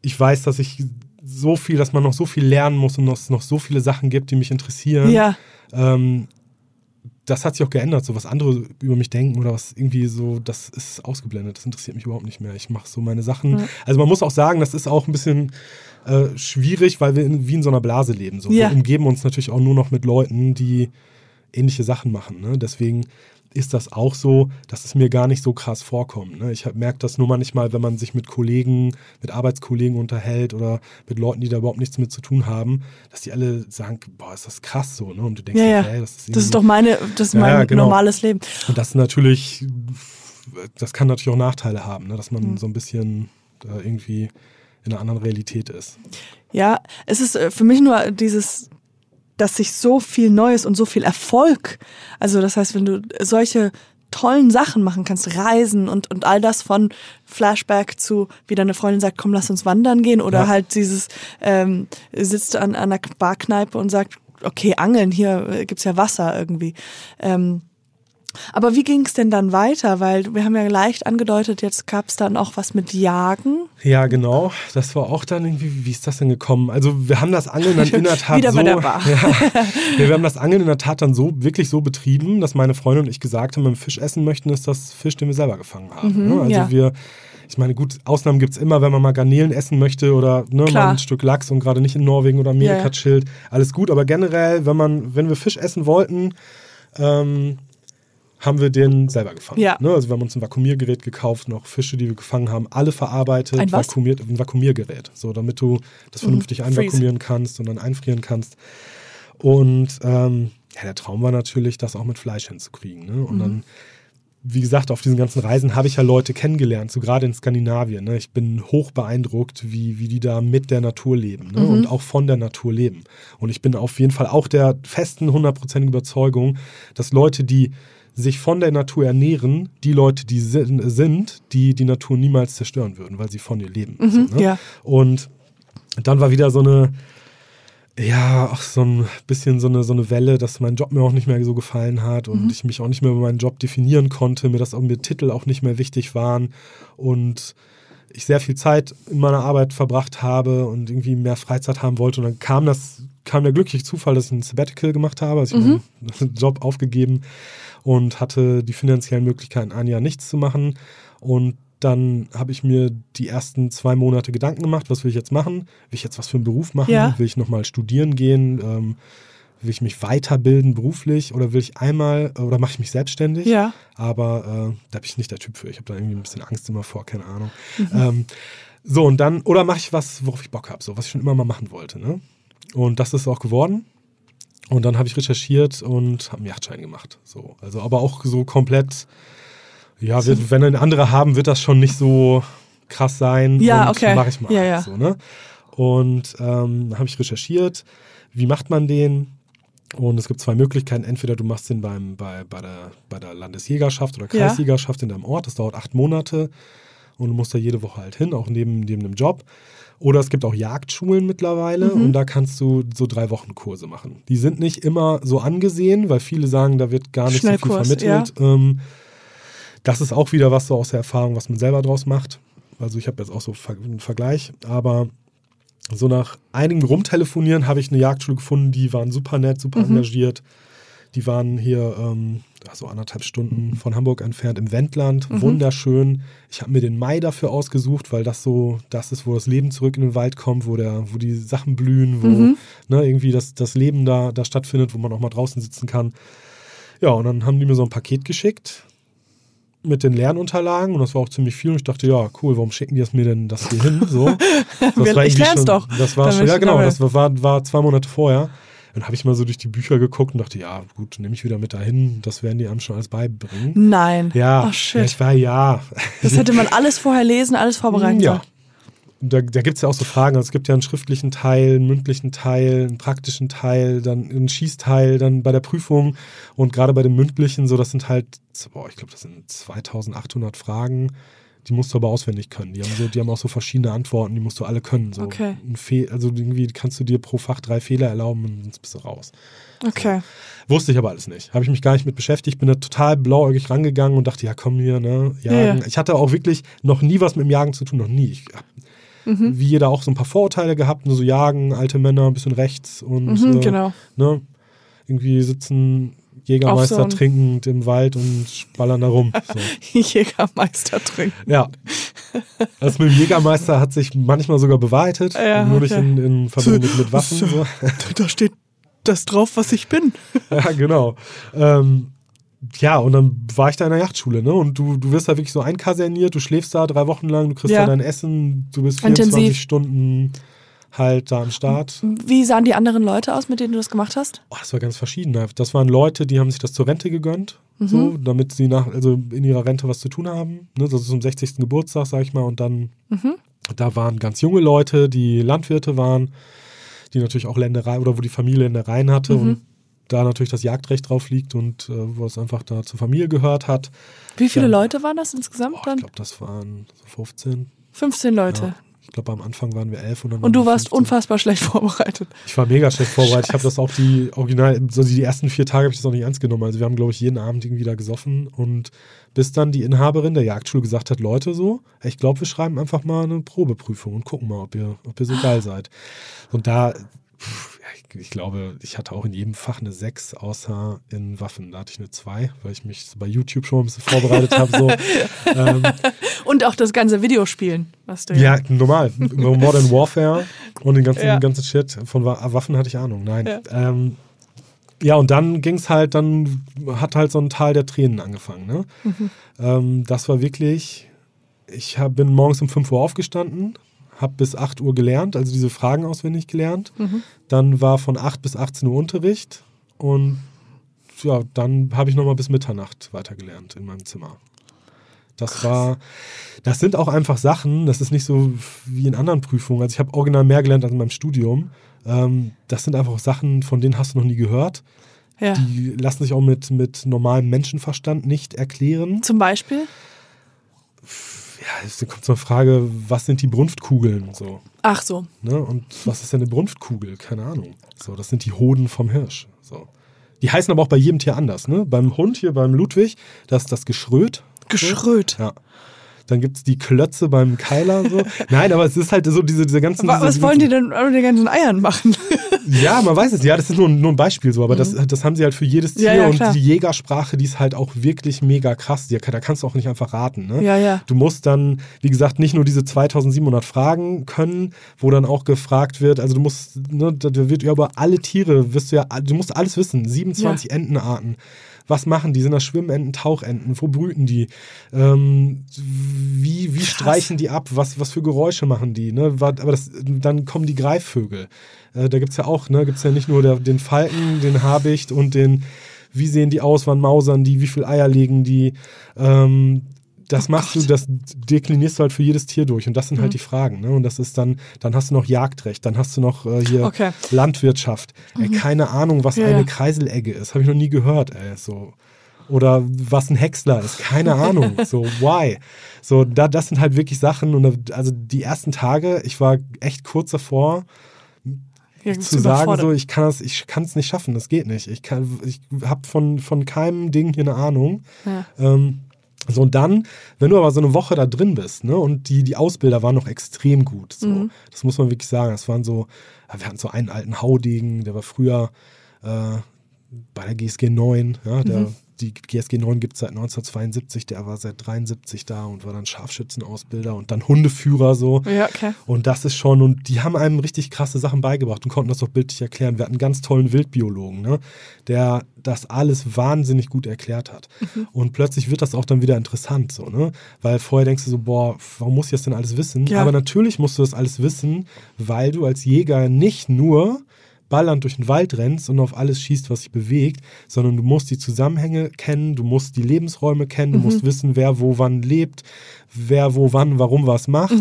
Ich weiß, dass ich so viel, dass man noch so viel lernen muss und dass es noch so viele Sachen gibt, die mich interessieren. Ja. Ähm, das hat sich auch geändert, so was andere über mich denken oder was irgendwie so, das ist ausgeblendet, das interessiert mich überhaupt nicht mehr. Ich mache so meine Sachen. Ja. Also man muss auch sagen, das ist auch ein bisschen äh, schwierig, weil wir in, wie in so einer Blase leben. So. Ja. Wir umgeben uns natürlich auch nur noch mit Leuten, die ähnliche Sachen machen. Ne? Deswegen ist das auch so, dass es mir gar nicht so krass vorkommt. Ne? Ich merke das nur manchmal, wenn man sich mit Kollegen, mit Arbeitskollegen unterhält oder mit Leuten, die da überhaupt nichts mit zu tun haben, dass die alle sagen, boah, ist das krass so. Ne? Und du denkst, Ja, ja. hey, das ist, Das ist doch meine, das ist mein ja, genau. normales Leben. und das ist natürlich, das kann natürlich auch Nachteile haben, ne? dass man Mhm. so ein bisschen äh, irgendwie in einer anderen Realität ist. Ja, es ist äh, für mich nur dieses, dass sich so viel Neues und so viel Erfolg, also das heißt, wenn du solche tollen Sachen machen kannst, Reisen und, und all das von Flashback zu, wie deine Freundin sagt, komm, lass uns wandern gehen oder Ja. halt dieses, ähm, sitzt an, an einer Barkneipe und sagt, okay, angeln, hier äh, gibt's ja Wasser irgendwie. Ähm, aber wie ging es denn dann weiter? Weil wir haben ja leicht angedeutet, jetzt gab's dann auch was mit Jagen. Ja, genau. Das war auch dann irgendwie, wie ist das denn gekommen? Also wir haben das Angeln dann in der Tat Wieder so, bei der Bar. Ja, wir haben das Angeln in der Tat dann so wirklich so betrieben, dass meine Freundin und ich gesagt haben, wenn wir Fisch essen möchten, ist das Fisch, den wir selber gefangen haben. ne? Also ja. wir, ich meine, gut, Ausnahmen gibt's immer, wenn man mal Garnelen essen möchte oder ne, mal ein Stück Lachs und gerade nicht in Norwegen oder Amerika Ja, ja. chillt, alles gut. Aber generell, wenn man, wenn wir Fisch essen wollten, ähm, haben wir den selber gefangen. Ja. Ne? Also wir haben uns ein Vakuumiergerät gekauft, noch Fische, die wir gefangen haben, alle verarbeitet, Ein was? vakuumiert, ein Vakuumiergerät, so damit du das vernünftig Mhm. Einvakuumieren kannst und dann einfrieren kannst. Und ähm, ja, der Traum war natürlich, das auch mit Fleisch hinzukriegen. Ne? Und Mhm. dann, wie gesagt, auf diesen ganzen Reisen habe ich ja Leute kennengelernt, so gerade in Skandinavien. Ne? Ich bin hoch beeindruckt, wie, wie die da mit der Natur leben ne? Mhm. und auch von der Natur leben. Und ich bin auf jeden Fall auch der festen, hundertprozentigen Überzeugung, dass Leute, die sich von der Natur ernähren, die Leute, die sin- sind, die die Natur niemals zerstören würden, weil sie von ihr leben. so, ne? ja. Und dann war wieder so eine, ja, auch so ein bisschen so eine, so eine Welle, dass mein Job mir auch nicht mehr so gefallen hat und ich mich auch nicht mehr über meinen Job definieren konnte, mir das auch mir Titel auch nicht mehr wichtig waren und ich sehr viel Zeit in meiner Arbeit verbracht habe und irgendwie mehr Freizeit haben wollte. Und dann kam das, kam der glückliche Zufall, dass ich ein Sabbatical gemacht habe. Also ich habe meinen Job aufgegeben und hatte die finanziellen Möglichkeiten, ein Jahr nichts zu machen. Und dann habe ich mir die ersten zwei Monate Gedanken gemacht, was will ich jetzt machen? Will ich jetzt was für einen Beruf machen? Ja. Will ich nochmal studieren gehen? Ähm, will ich mich weiterbilden beruflich oder will ich einmal oder mache ich mich selbstständig? Ja. Aber äh, da bin ich nicht der Typ für. Ich habe da irgendwie ein bisschen Angst immer vor, keine Ahnung. Mhm. Ähm, so, und dann, oder mache ich was, worauf ich Bock habe, so was ich schon immer mal machen wollte. Ne? Und das ist auch geworden. Und dann habe ich recherchiert und habe einen Yachtschein gemacht. So, also aber auch so komplett, ja, wird, wenn ein anderer haben, wird das schon nicht so krass sein Ja, und okay. mache ich mal. Ja, ja. So, ne? Und ähm, habe ich recherchiert, wie macht man den? Und es gibt zwei Möglichkeiten. Entweder du machst den beim, bei, bei, der, bei der Landesjägerschaft oder Ja. Kreisjägerschaft in deinem Ort. Das dauert acht Monate und du musst da jede Woche halt hin, auch neben, neben dem Job. Oder es gibt auch Jagdschulen mittlerweile Mhm. und da kannst du so drei Wochen Kurse machen. Die sind nicht immer so angesehen, weil viele sagen, da wird gar nicht so viel vermittelt. Ähm, das ist auch wieder was so aus der Erfahrung, was man selber draus macht. Also ich habe jetzt auch so einen Vergleich, aber so nach einigem Rumtelefonieren habe ich eine Jagdschule gefunden, die waren super nett, super engagiert. Die waren hier ähm, so anderthalb Stunden von Hamburg entfernt im Wendland, wunderschön. Ich habe mir den Mai dafür ausgesucht, weil das so das ist, wo das Leben zurück in den Wald kommt, wo der, wo die Sachen blühen, wo ne, irgendwie das, das Leben da, da stattfindet, wo man auch mal draußen sitzen kann. Ja, und dann haben die mir so ein Paket geschickt mit den Lernunterlagen und das war auch ziemlich viel und ich dachte, ja, cool, warum schicken die das mir denn das hier hin? So. Das Ich lern's schon, doch, Das war schon, ja genau, dabei- das war, war zwei Monate vorher. Dann habe ich mal so durch die Bücher geguckt und dachte, ja, gut, nehme ich wieder mit dahin, das werden die einem schon alles beibringen. Nein. Ja, ja, shit. ich war ja. Das hätte man alles vorher lesen, alles vorbereiten Ja. Da, da gibt es ja auch so Fragen. Also es gibt ja einen schriftlichen Teil, einen mündlichen Teil, einen praktischen Teil, dann einen Schießteil, dann bei der Prüfung. Und gerade bei dem mündlichen, so das sind halt, boah, ich glaube, das sind 2800 Fragen. Die musst du aber auswendig können. Die haben, so, die haben auch so verschiedene Antworten, die musst du alle können. So Okay. also irgendwie kannst du dir pro Fach drei Fehler erlauben und sonst bist du raus. Okay. Wusste ich aber alles nicht. Habe ich mich gar nicht mit beschäftigt. Bin da total blauäugig rangegangen und dachte, ja komm hier, ne, Jagen. Ja. Ich hatte auch wirklich noch nie was mit dem Jagen zu tun, noch nie. Ich hab Mhm. wie jeder auch so ein paar Vorurteile gehabt, nur so Jagen, alte Männer, ein bisschen rechts und Mhm, äh, genau. ne, irgendwie sitzen Jägermeister so trinkend im Wald und ballern da rum. So. Jägermeister trinken. Ja. Das mit dem Jägermeister hat sich manchmal sogar bewahrheitet, Ja, nur nicht okay. in, in Verbindung mit, mit Waffen. So. Da steht das drauf, was ich bin. Ja, genau. Ähm, ja, und dann war ich da in der Yachtschule, ne? Und du, du wirst da wirklich so einkaserniert, du schläfst da drei Wochen lang, du kriegst Ja. da dein Essen, du bist 24 Intensiv. Stunden halt da am Start. Wie sahen die anderen Leute aus, mit denen du das gemacht hast? Oh, das war ganz verschieden. Das waren Leute, die haben sich das zur Rente gegönnt, Mhm. so, damit sie nach, also in ihrer Rente was zu tun haben. Ne? Das ist zum 60. Geburtstag, sag ich mal. Und dann, Mhm. da waren ganz junge Leute, die Landwirte waren, die natürlich auch Länderei oder wo die Familie Ländereien hatte Mhm. und da natürlich das Jagdrecht drauf liegt und äh, wo es einfach da zur Familie gehört hat. Wie viele Ja. Leute waren das insgesamt Oh, ich dann? glaube, das waren so 15. 15 Leute. Ich glaube, am Anfang waren wir 11 und dann Und du warst 15. unfassbar schlecht vorbereitet. Ich war mega schlecht vorbereitet. Ich habe das auch die original, so die ersten vier Tage habe ich das auch nicht ernst genommen. Also wir haben, glaube ich, jeden Abend irgendwie da gesoffen und bis dann die Inhaberin der Jagdschule gesagt hat, Leute so, ich glaube, wir schreiben einfach mal eine Probeprüfung und gucken mal, ob ihr, ob ihr so geil seid. Und da, pff, ich, ich glaube, ich hatte auch in jedem Fach eine 6, außer in Waffen. Da hatte ich eine 2, weil ich mich bei YouTube schon ein bisschen vorbereitet habe. So. ähm, Und auch das ganze Videospielen, was du ja, normal. Über Modern Warfare und den ganzen, Ja. ganzen Shit. Von Wa- Waffen hatte ich Ahnung. Nein. Ja. Ja, ähm, ja und dann ging es halt, dann hat halt so ein Tal der Tränen angefangen. Ne? Mhm. Ähm, das war wirklich, ich hab, bin morgens um 5 Uhr aufgestanden, habe bis 8 Uhr gelernt, also diese Fragen auswendig gelernt. Mhm. Dann war von 8 bis 18 Uhr Unterricht und ja, dann habe ich nochmal bis Mitternacht weitergelernt in meinem Zimmer. Das war, das sind auch einfach Sachen, das ist nicht so wie in anderen Prüfungen. Also ich habe original mehr gelernt als in meinem Studium. Ähm, das sind einfach Sachen, von denen hast du noch nie gehört. Ja. Die lassen sich auch mit, mit normalem Menschenverstand nicht erklären. Zum Beispiel? Ja, jetzt kommt so eine Frage, was sind die Brunftkugeln? So, Ach so. ne? Und was ist denn eine Brunftkugel? Keine Ahnung. So, das sind die Hoden vom Hirsch. So. Die heißen aber auch bei jedem Tier anders. Ne? Beim Hund hier, beim Ludwig, das ist das Geschröt. Geschröt. Ja. Dann gibt es die Klötze beim Keiler. So. Nein, aber es ist halt so diese, diese ganzen. Diese, Was diese wollen die denn mit den ganzen Eiern machen? Ja, man weiß es. Ja, das ist nur, nur ein Beispiel so, aber das, das haben sie halt für jedes Tier Mhm. Ja, ja, und klar. die Jägersprache, die ist halt auch wirklich mega krass. Die, da kannst du auch nicht einfach raten. Ne? Ja, ja. Du musst dann, wie gesagt, nicht nur diese 2700 Fragen können, wo dann auch gefragt wird, also du musst, ne, da wird ja über alle Tiere, wirst du ja, du musst alles wissen. 27 Entenarten. Was machen die? Sind das Schwimmenten, Tauchenten? Wo brüten die? Ähm, wie wie streichen die ab? Was, was für Geräusche machen die? Ne? Aber das, dann kommen die Greifvögel. Äh, da gibt es ja auch, ne, gibt es ja nicht nur der, den Falken, den Habicht und den, wie sehen die aus, wann mausern die, wie viel Eier legen die? Ähm, das machst du, das deklinierst du halt für jedes Tier durch. Und das sind halt die Fragen. Ne? Und das ist dann, dann hast du noch Jagdrecht, dann hast du noch äh, hier Okay. Landwirtschaft. Ey, keine Ahnung, was Ja, eine ja. Kreiselegge ist. Habe ich noch nie gehört, ey. So. Oder was ein Häcksler ist. Keine Ahnung. So, why? So, da, das sind halt wirklich Sachen. Und da, also die ersten Tage, ich war echt kurz davor, zu sagen, so, ich kann es ich kann's nicht schaffen, das geht nicht. Ich, kann- ich habe von, von keinem Ding hier eine Ahnung. Ja. Ähm, so, und dann, wenn du aber so eine Woche da drin bist, ne, und die, die Ausbilder waren noch extrem gut, so, Mhm. das muss man wirklich sagen. Das waren so, wir hatten so einen alten Haudegen, der war früher äh, bei der GSG 9, ja, der, Mhm. Die GSG 9 gibt es seit 1972, der war seit 73 da und war dann Scharfschützenausbilder und dann Hundeführer so. Ja, okay. Und das ist schon, und die haben einem richtig krasse Sachen beigebracht und konnten das auch bildlich erklären. Wir hatten einen ganz tollen Wildbiologen, ne, der das alles wahnsinnig gut erklärt hat. Und plötzlich wird das auch dann wieder interessant, so, ne? Weil vorher denkst du so, boah, warum muss ich das denn alles wissen? Ja. Aber natürlich musst du das alles wissen, weil du als Jäger nicht nur ballernd durch den Wald rennst und auf alles schießt, was sich bewegt, sondern du musst die Zusammenhänge kennen, du musst die Lebensräume kennen, du musst wissen, wer wo wann lebt, wer wo wann warum was macht,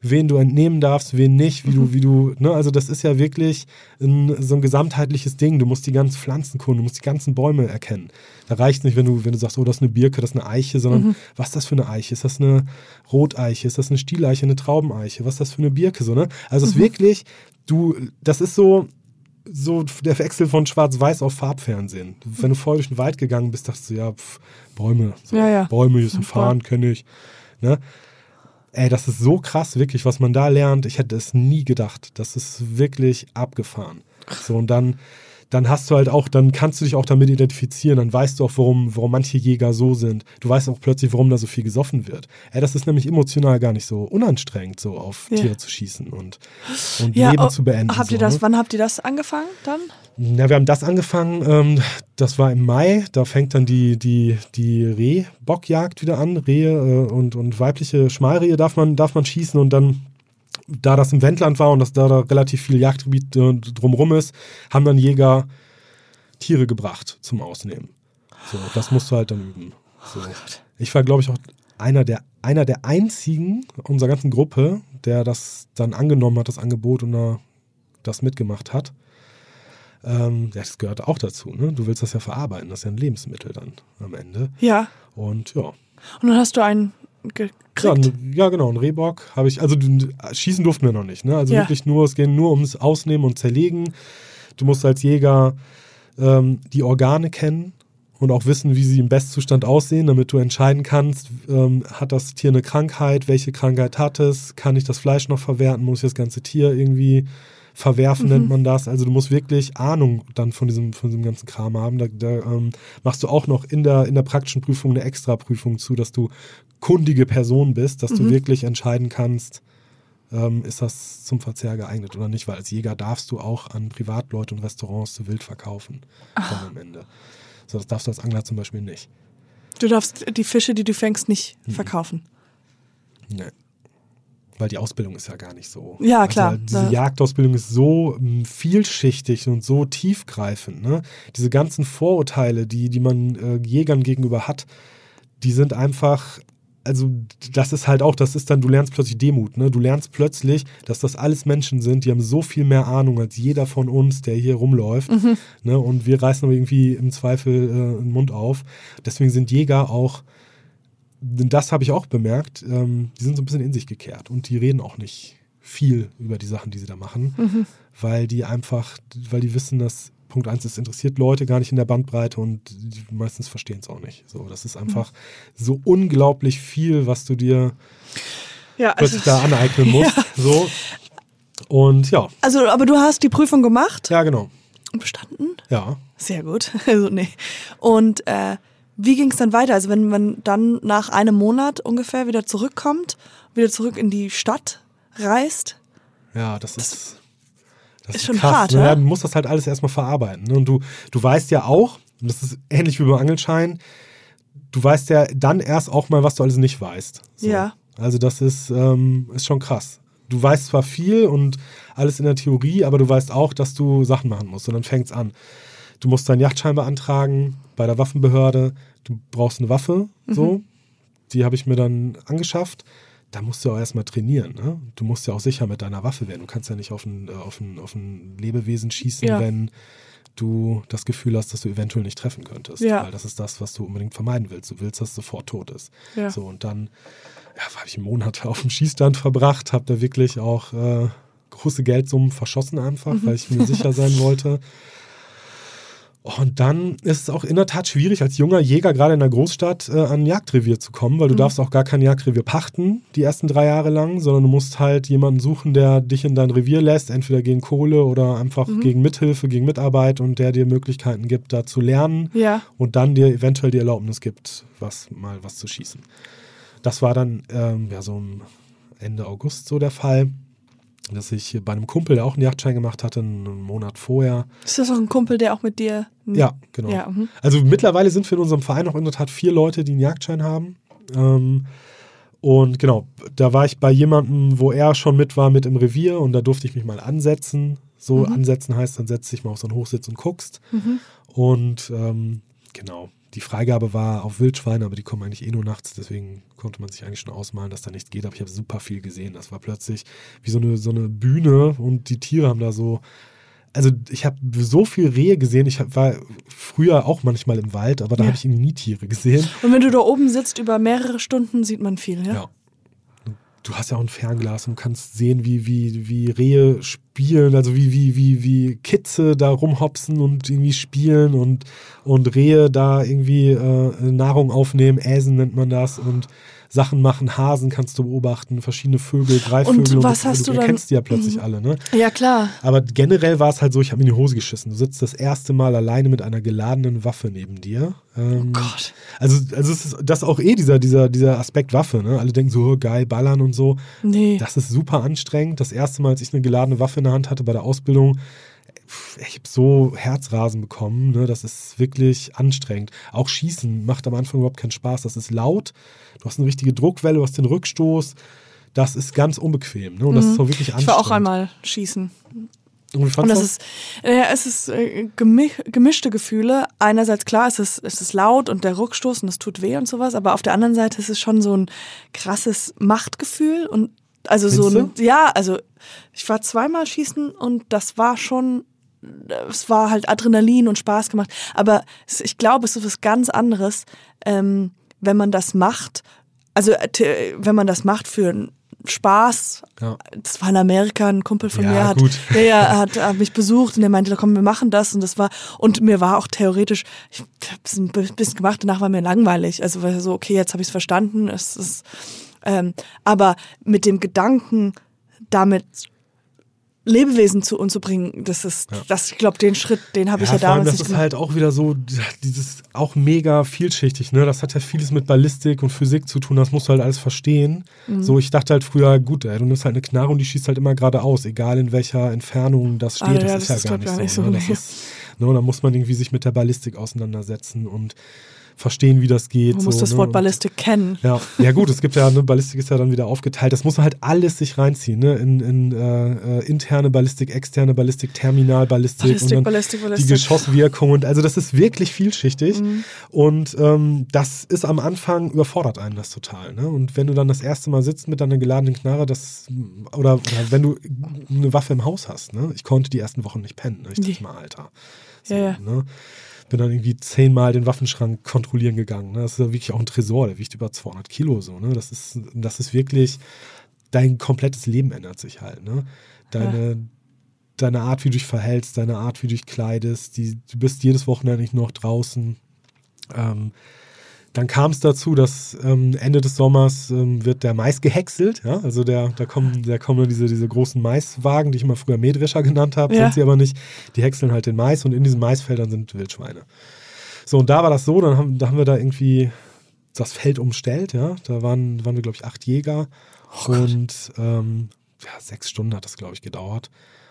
wen du entnehmen darfst, wen nicht, wie du, wie du, ne, also das ist ja wirklich ein, so ein gesamtheitliches Ding. Du musst die ganzen Pflanzenkunde, du musst die ganzen Bäume erkennen. Da reicht nicht, wenn du, wenn du sagst, oh, das ist eine Birke, das ist eine Eiche, sondern was ist das für eine Eiche? Ist das eine Roteiche? Ist das eine Stieleiche, eine Traubeneiche? Was ist das für eine Birke? So, ne? Also es ist wirklich, du, das ist so, so der Wechsel von Schwarz-Weiß auf Farbfernsehen. Wenn du vorher durch den Wald gegangen bist, dachtest du, ja, pf, Bäume, so, Ja, ja. Bäume, ein Fahren, kenne ich. Ne? Ey, das ist so krass, wirklich, was man da lernt. Ich hätte es nie gedacht. Das ist wirklich abgefahren. So, und dann, dann hast du halt auch, dann kannst du dich auch damit identifizieren, dann weißt du auch, warum, warum manche Jäger so sind. Du weißt auch plötzlich, warum da so viel gesoffen wird. Ey, das ist nämlich emotional gar nicht so unanstrengend, so auf Ja. Tiere zu schießen und, und Ja, Leben oh, zu beenden. Habt ihr so, das, ne? wann habt ihr das angefangen dann? Ja, wir haben das angefangen, ähm, das war im Mai, da fängt dann die, die, die Rehbockjagd wieder an. Rehe äh, und, und weibliche Schmalrehe darf man, darf man schießen und dann, da das im Wendland war und dass da, da relativ viel Jagdgebiet äh, drumrum ist, haben dann Jäger Tiere gebracht zum Ausnehmen. So, das musst du halt dann üben. So. Ich war, glaube ich, auch einer der, einer der einzigen unserer ganzen Gruppe, der das dann angenommen hat, das Angebot und da das mitgemacht hat. Ähm, ja, das gehört auch dazu. Ne? Du willst das ja verarbeiten. Das ist ja ein Lebensmittel dann am Ende. Ja. Und ja. Und dann hast du einen gekriegt. Ja, ja, genau, ein Rehbock habe ich. Also schießen durften wir noch nicht. Ne? Also Ja. wirklich nur, es ging nur ums Ausnehmen und Zerlegen. Du musst als Jäger ähm, die Organe kennen und auch wissen, wie sie im Bestzustand aussehen, damit du entscheiden kannst, ähm, hat das Tier eine Krankheit, welche Krankheit hat es, kann ich das Fleisch noch verwerten, muss ich das ganze Tier irgendwie verwerfen, Mhm. nennt man das. Also du musst wirklich Ahnung dann von diesem, von diesem ganzen Kram haben. Da, da ähm, machst du auch noch in der, in der praktischen Prüfung eine Extraprüfung zu, dass du kundige Person bist, dass Mhm. du wirklich entscheiden kannst, ähm, ist das zum Verzehr geeignet oder nicht, weil als Jäger darfst du auch an Privatleute und Restaurants zu wild verkaufen dann am Ende. So, das darfst du als Angler zum Beispiel nicht. Du darfst die Fische, die du fängst, nicht Mhm. verkaufen. Nee. Weil die Ausbildung ist ja gar nicht so. Ja, klar. Also, diese Da- Jagdausbildung ist so mm, vielschichtig und so tiefgreifend. Ne? Diese ganzen Vorurteile, die, die man äh, Jägern gegenüber hat, die sind einfach. Also, das ist halt auch, das ist dann, du lernst plötzlich Demut, ne? Du lernst plötzlich, dass das alles Menschen sind, die haben so viel mehr Ahnung als jeder von uns, der hier rumläuft. Ne? Und wir reißen aber irgendwie im Zweifel äh, den Mund auf. Deswegen sind Jäger auch das habe ich auch bemerkt, ähm, die sind so ein bisschen in sich gekehrt und die reden auch nicht viel über die Sachen, die sie da machen, weil die einfach, weil die wissen, dass Punkt eins es interessiert Leute gar nicht in der Bandbreite und die meistens verstehen es auch nicht. So, das ist einfach so unglaublich viel, was du dir Ja, plötzlich da aneignen musst. So. Und ja, also, aber du hast die Prüfung gemacht ja, genau. und bestanden? Ja. Sehr gut. Also, nee. Und äh, wie ging es dann weiter? Also, wenn man dann nach einem Monat ungefähr wieder zurückkommt, wieder zurück in die Stadt reist? Ja, das ist. Das ist schon krass. hart, ne? ja? Du musst das halt alles erstmal verarbeiten. Ne? Und du, du weißt ja auch, und das ist ähnlich wie beim Angelschein, du weißt ja dann erst auch mal, was du alles nicht weißt. So. Ja. Also das ist, ähm, ist schon krass. Du weißt zwar viel und alles in der Theorie, aber du weißt auch, dass du Sachen machen musst. Und dann fängt's an. Du musst deinen Yachtschein beantragen bei der Waffenbehörde. Du brauchst eine Waffe, so. die habe ich mir dann angeschafft. Da musst du auch erstmal trainieren. Ne? Du musst ja auch sicher mit deiner Waffe werden. Du kannst ja nicht auf ein, äh, auf ein, auf ein Lebewesen schießen, ja. wenn du das Gefühl hast, dass du eventuell nicht treffen könntest. Ja. Weil das ist das, was du unbedingt vermeiden willst. Du willst, dass es sofort tot ist. Ja. So, und dann ja, habe ich Monate auf dem Schießstand verbracht, habe da wirklich auch äh, große Geldsummen verschossen einfach, mhm. weil ich mir sicher sein wollte. Und dann ist es auch in der Tat schwierig, als junger Jäger gerade in der Großstadt äh, an ein Jagdrevier zu kommen, weil du mhm. darfst auch gar kein Jagdrevier pachten, die ersten drei Jahre lang, sondern du musst halt jemanden suchen, der dich in dein Revier lässt, entweder gegen Kohle oder einfach mhm. gegen Mithilfe, gegen Mitarbeit und der dir Möglichkeiten gibt, da zu lernen ja. und dann dir eventuell die Erlaubnis gibt, was mal was zu schießen. Das war dann ähm, ja so Ende August so der Fall dass ich bei einem Kumpel, der auch einen Yachtschein gemacht hatte, einen Monat vorher. Ist das auch ein Kumpel, der auch mit dir? Ja, genau. Ja, mhm. also mittlerweile sind wir in unserem Verein auch in der Tat vier Leute, die einen Jagdschein haben. Ähm, und genau, da war ich bei jemandem, wo er schon mit war, mit im Revier und da durfte ich mich mal ansetzen. So mhm. ansetzen heißt, dann setzt dich mal auf so einen Hochsitz und guckst. Mhm. Und ähm, genau, die Freigabe war auf Wildschweine, aber die kommen eigentlich eh nur nachts, deswegen konnte man sich eigentlich schon ausmalen, dass da nichts geht. Aber ich habe super viel gesehen. Das war plötzlich wie so eine, so eine Bühne und die Tiere haben da so. Also ich habe so viel Rehe gesehen. Ich war früher auch manchmal im Wald, aber da ja. habe ich irgendwie nie Tiere gesehen. Und wenn du da oben sitzt über mehrere Stunden, sieht man viel, ja? Ja, du hast ja auch ein Fernglas und kannst sehen, wie, wie, wie Rehe spielen, also wie, wie, wie, wie Kitze da rumhopsen und irgendwie spielen und, und Rehe da irgendwie äh, Nahrung aufnehmen, Äsen nennt man das und Sachen machen. Hasen kannst du beobachten, verschiedene Vögel, Greifvögel. Und was und hast du, du dann? kennst die ja plötzlich mhm. alle, ne? Ja, klar. Aber generell war es halt so, ich habe mir in die Hose geschissen. Du sitzt das erste Mal alleine mit einer geladenen Waffe neben dir. Ähm, oh Gott. Also, also ist das ist auch eh dieser, dieser, dieser Aspekt Waffe, ne? Alle denken so, geil, ballern und so. Nee. Das ist super anstrengend. Das erste Mal, als ich eine geladene Waffe in der Hand hatte bei der Ausbildung, ich habe so Herzrasen bekommen, ne? das ist wirklich anstrengend. Auch Schießen macht am Anfang überhaupt keinen Spaß. Das ist laut, du hast eine richtige Druckwelle, du hast den Rückstoß. Das ist ganz unbequem ne? und das mhm. ist auch wirklich anstrengend. Ich war auch einmal schießen. Und, und das ist, ja, es ist äh, gemischte Gefühle. Einerseits klar, es ist, es ist laut und der Rückstoß und es tut weh und sowas, aber auf der anderen Seite ist es schon so ein krasses Machtgefühl und also Findest so ein, ja, also ich war zweimal schießen und das war schon es war halt Adrenalin und Spaß gemacht. Aber ich glaube, es ist was ganz anderes, ähm, wenn man das macht. Also äh, wenn man das macht für Spaß. Ja. Das war in Amerika, ein Kumpel von ja, mir hat, gut. Ja, ja, hat, hat mich besucht und der meinte, komm, wir machen das und das war und mir war auch theoretisch, ich habe es ein bisschen gemacht, danach war mir langweilig. Also war so, okay, jetzt habe ich es verstanden. Es ist, ähm, aber mit dem Gedanken, damit Lebewesen zu uns zu bringen, das ist, ja. das, ich glaube, den Schritt, den habe ich ja, damals allem, Das ist halt auch wieder so, dieses auch mega vielschichtig, ne? Das hat ja vieles mit Ballistik und Physik zu tun, das musst du halt alles verstehen. Mhm. So, ich dachte halt früher, gut, ey, du nimmst halt eine Knarre und die schießt halt immer geradeaus, egal in welcher Entfernung das steht. Ah, ja, das, das, ist ja gar nicht, nicht so. Ne? Das ist, ne? Da muss man irgendwie sich mit der Ballistik auseinandersetzen und verstehen, wie das geht. Man so, muss das ne? Wort Ballistik kennen. Ja, ja gut, es gibt ja, ne, Ballistik ist ja dann wieder aufgeteilt. Das muss man halt alles sich reinziehen, ne? In, in äh, äh interne Ballistik, externe Ballistik, Terminalballistik Ballistik, und dann Ballistik, Ballistik. die Geschosswirkung und also das ist wirklich vielschichtig. Mhm. Und ähm, das ist am Anfang überfordert einen das total. Ne? Und wenn du dann das erste Mal sitzt mit deiner geladenen Knarre, das oder, oder wenn du eine Waffe im Haus hast, ne? Ich konnte die ersten Wochen nicht pennen. Ne? Ich dachte mal, Alter. So, ja, ja. Ne? Bin dann irgendwie zehnmal den Waffenschrank kontrollieren gegangen. Ne? Das ist ja wirklich auch ein Tresor, der wiegt über 200 Kilo so. Ne? Das, ist, das ist wirklich, dein komplettes Leben ändert sich halt. Ne? Deine, ja. deine Art, wie du dich verhältst, deine Art, wie du dich kleidest, die, du bist jedes Wochenende nicht noch draußen. Ähm, dann kam es dazu, dass ähm, Ende des Sommers ähm, wird der Mais gehäckselt. Ja? Also der, da kommen, da kommen diese, diese großen Maiswagen, die ich immer früher Mähdrescher genannt habe, ja. sind sie aber nicht. Die häckseln halt den Mais und in diesen Maisfeldern sind Wildschweine. So, und da war das so, dann haben, da haben wir da irgendwie das Feld umstellt, ja. Da waren, waren wir, glaube ich, acht Jäger oh und ähm, ja, sechs Stunden hat das, glaube ich, gedauert.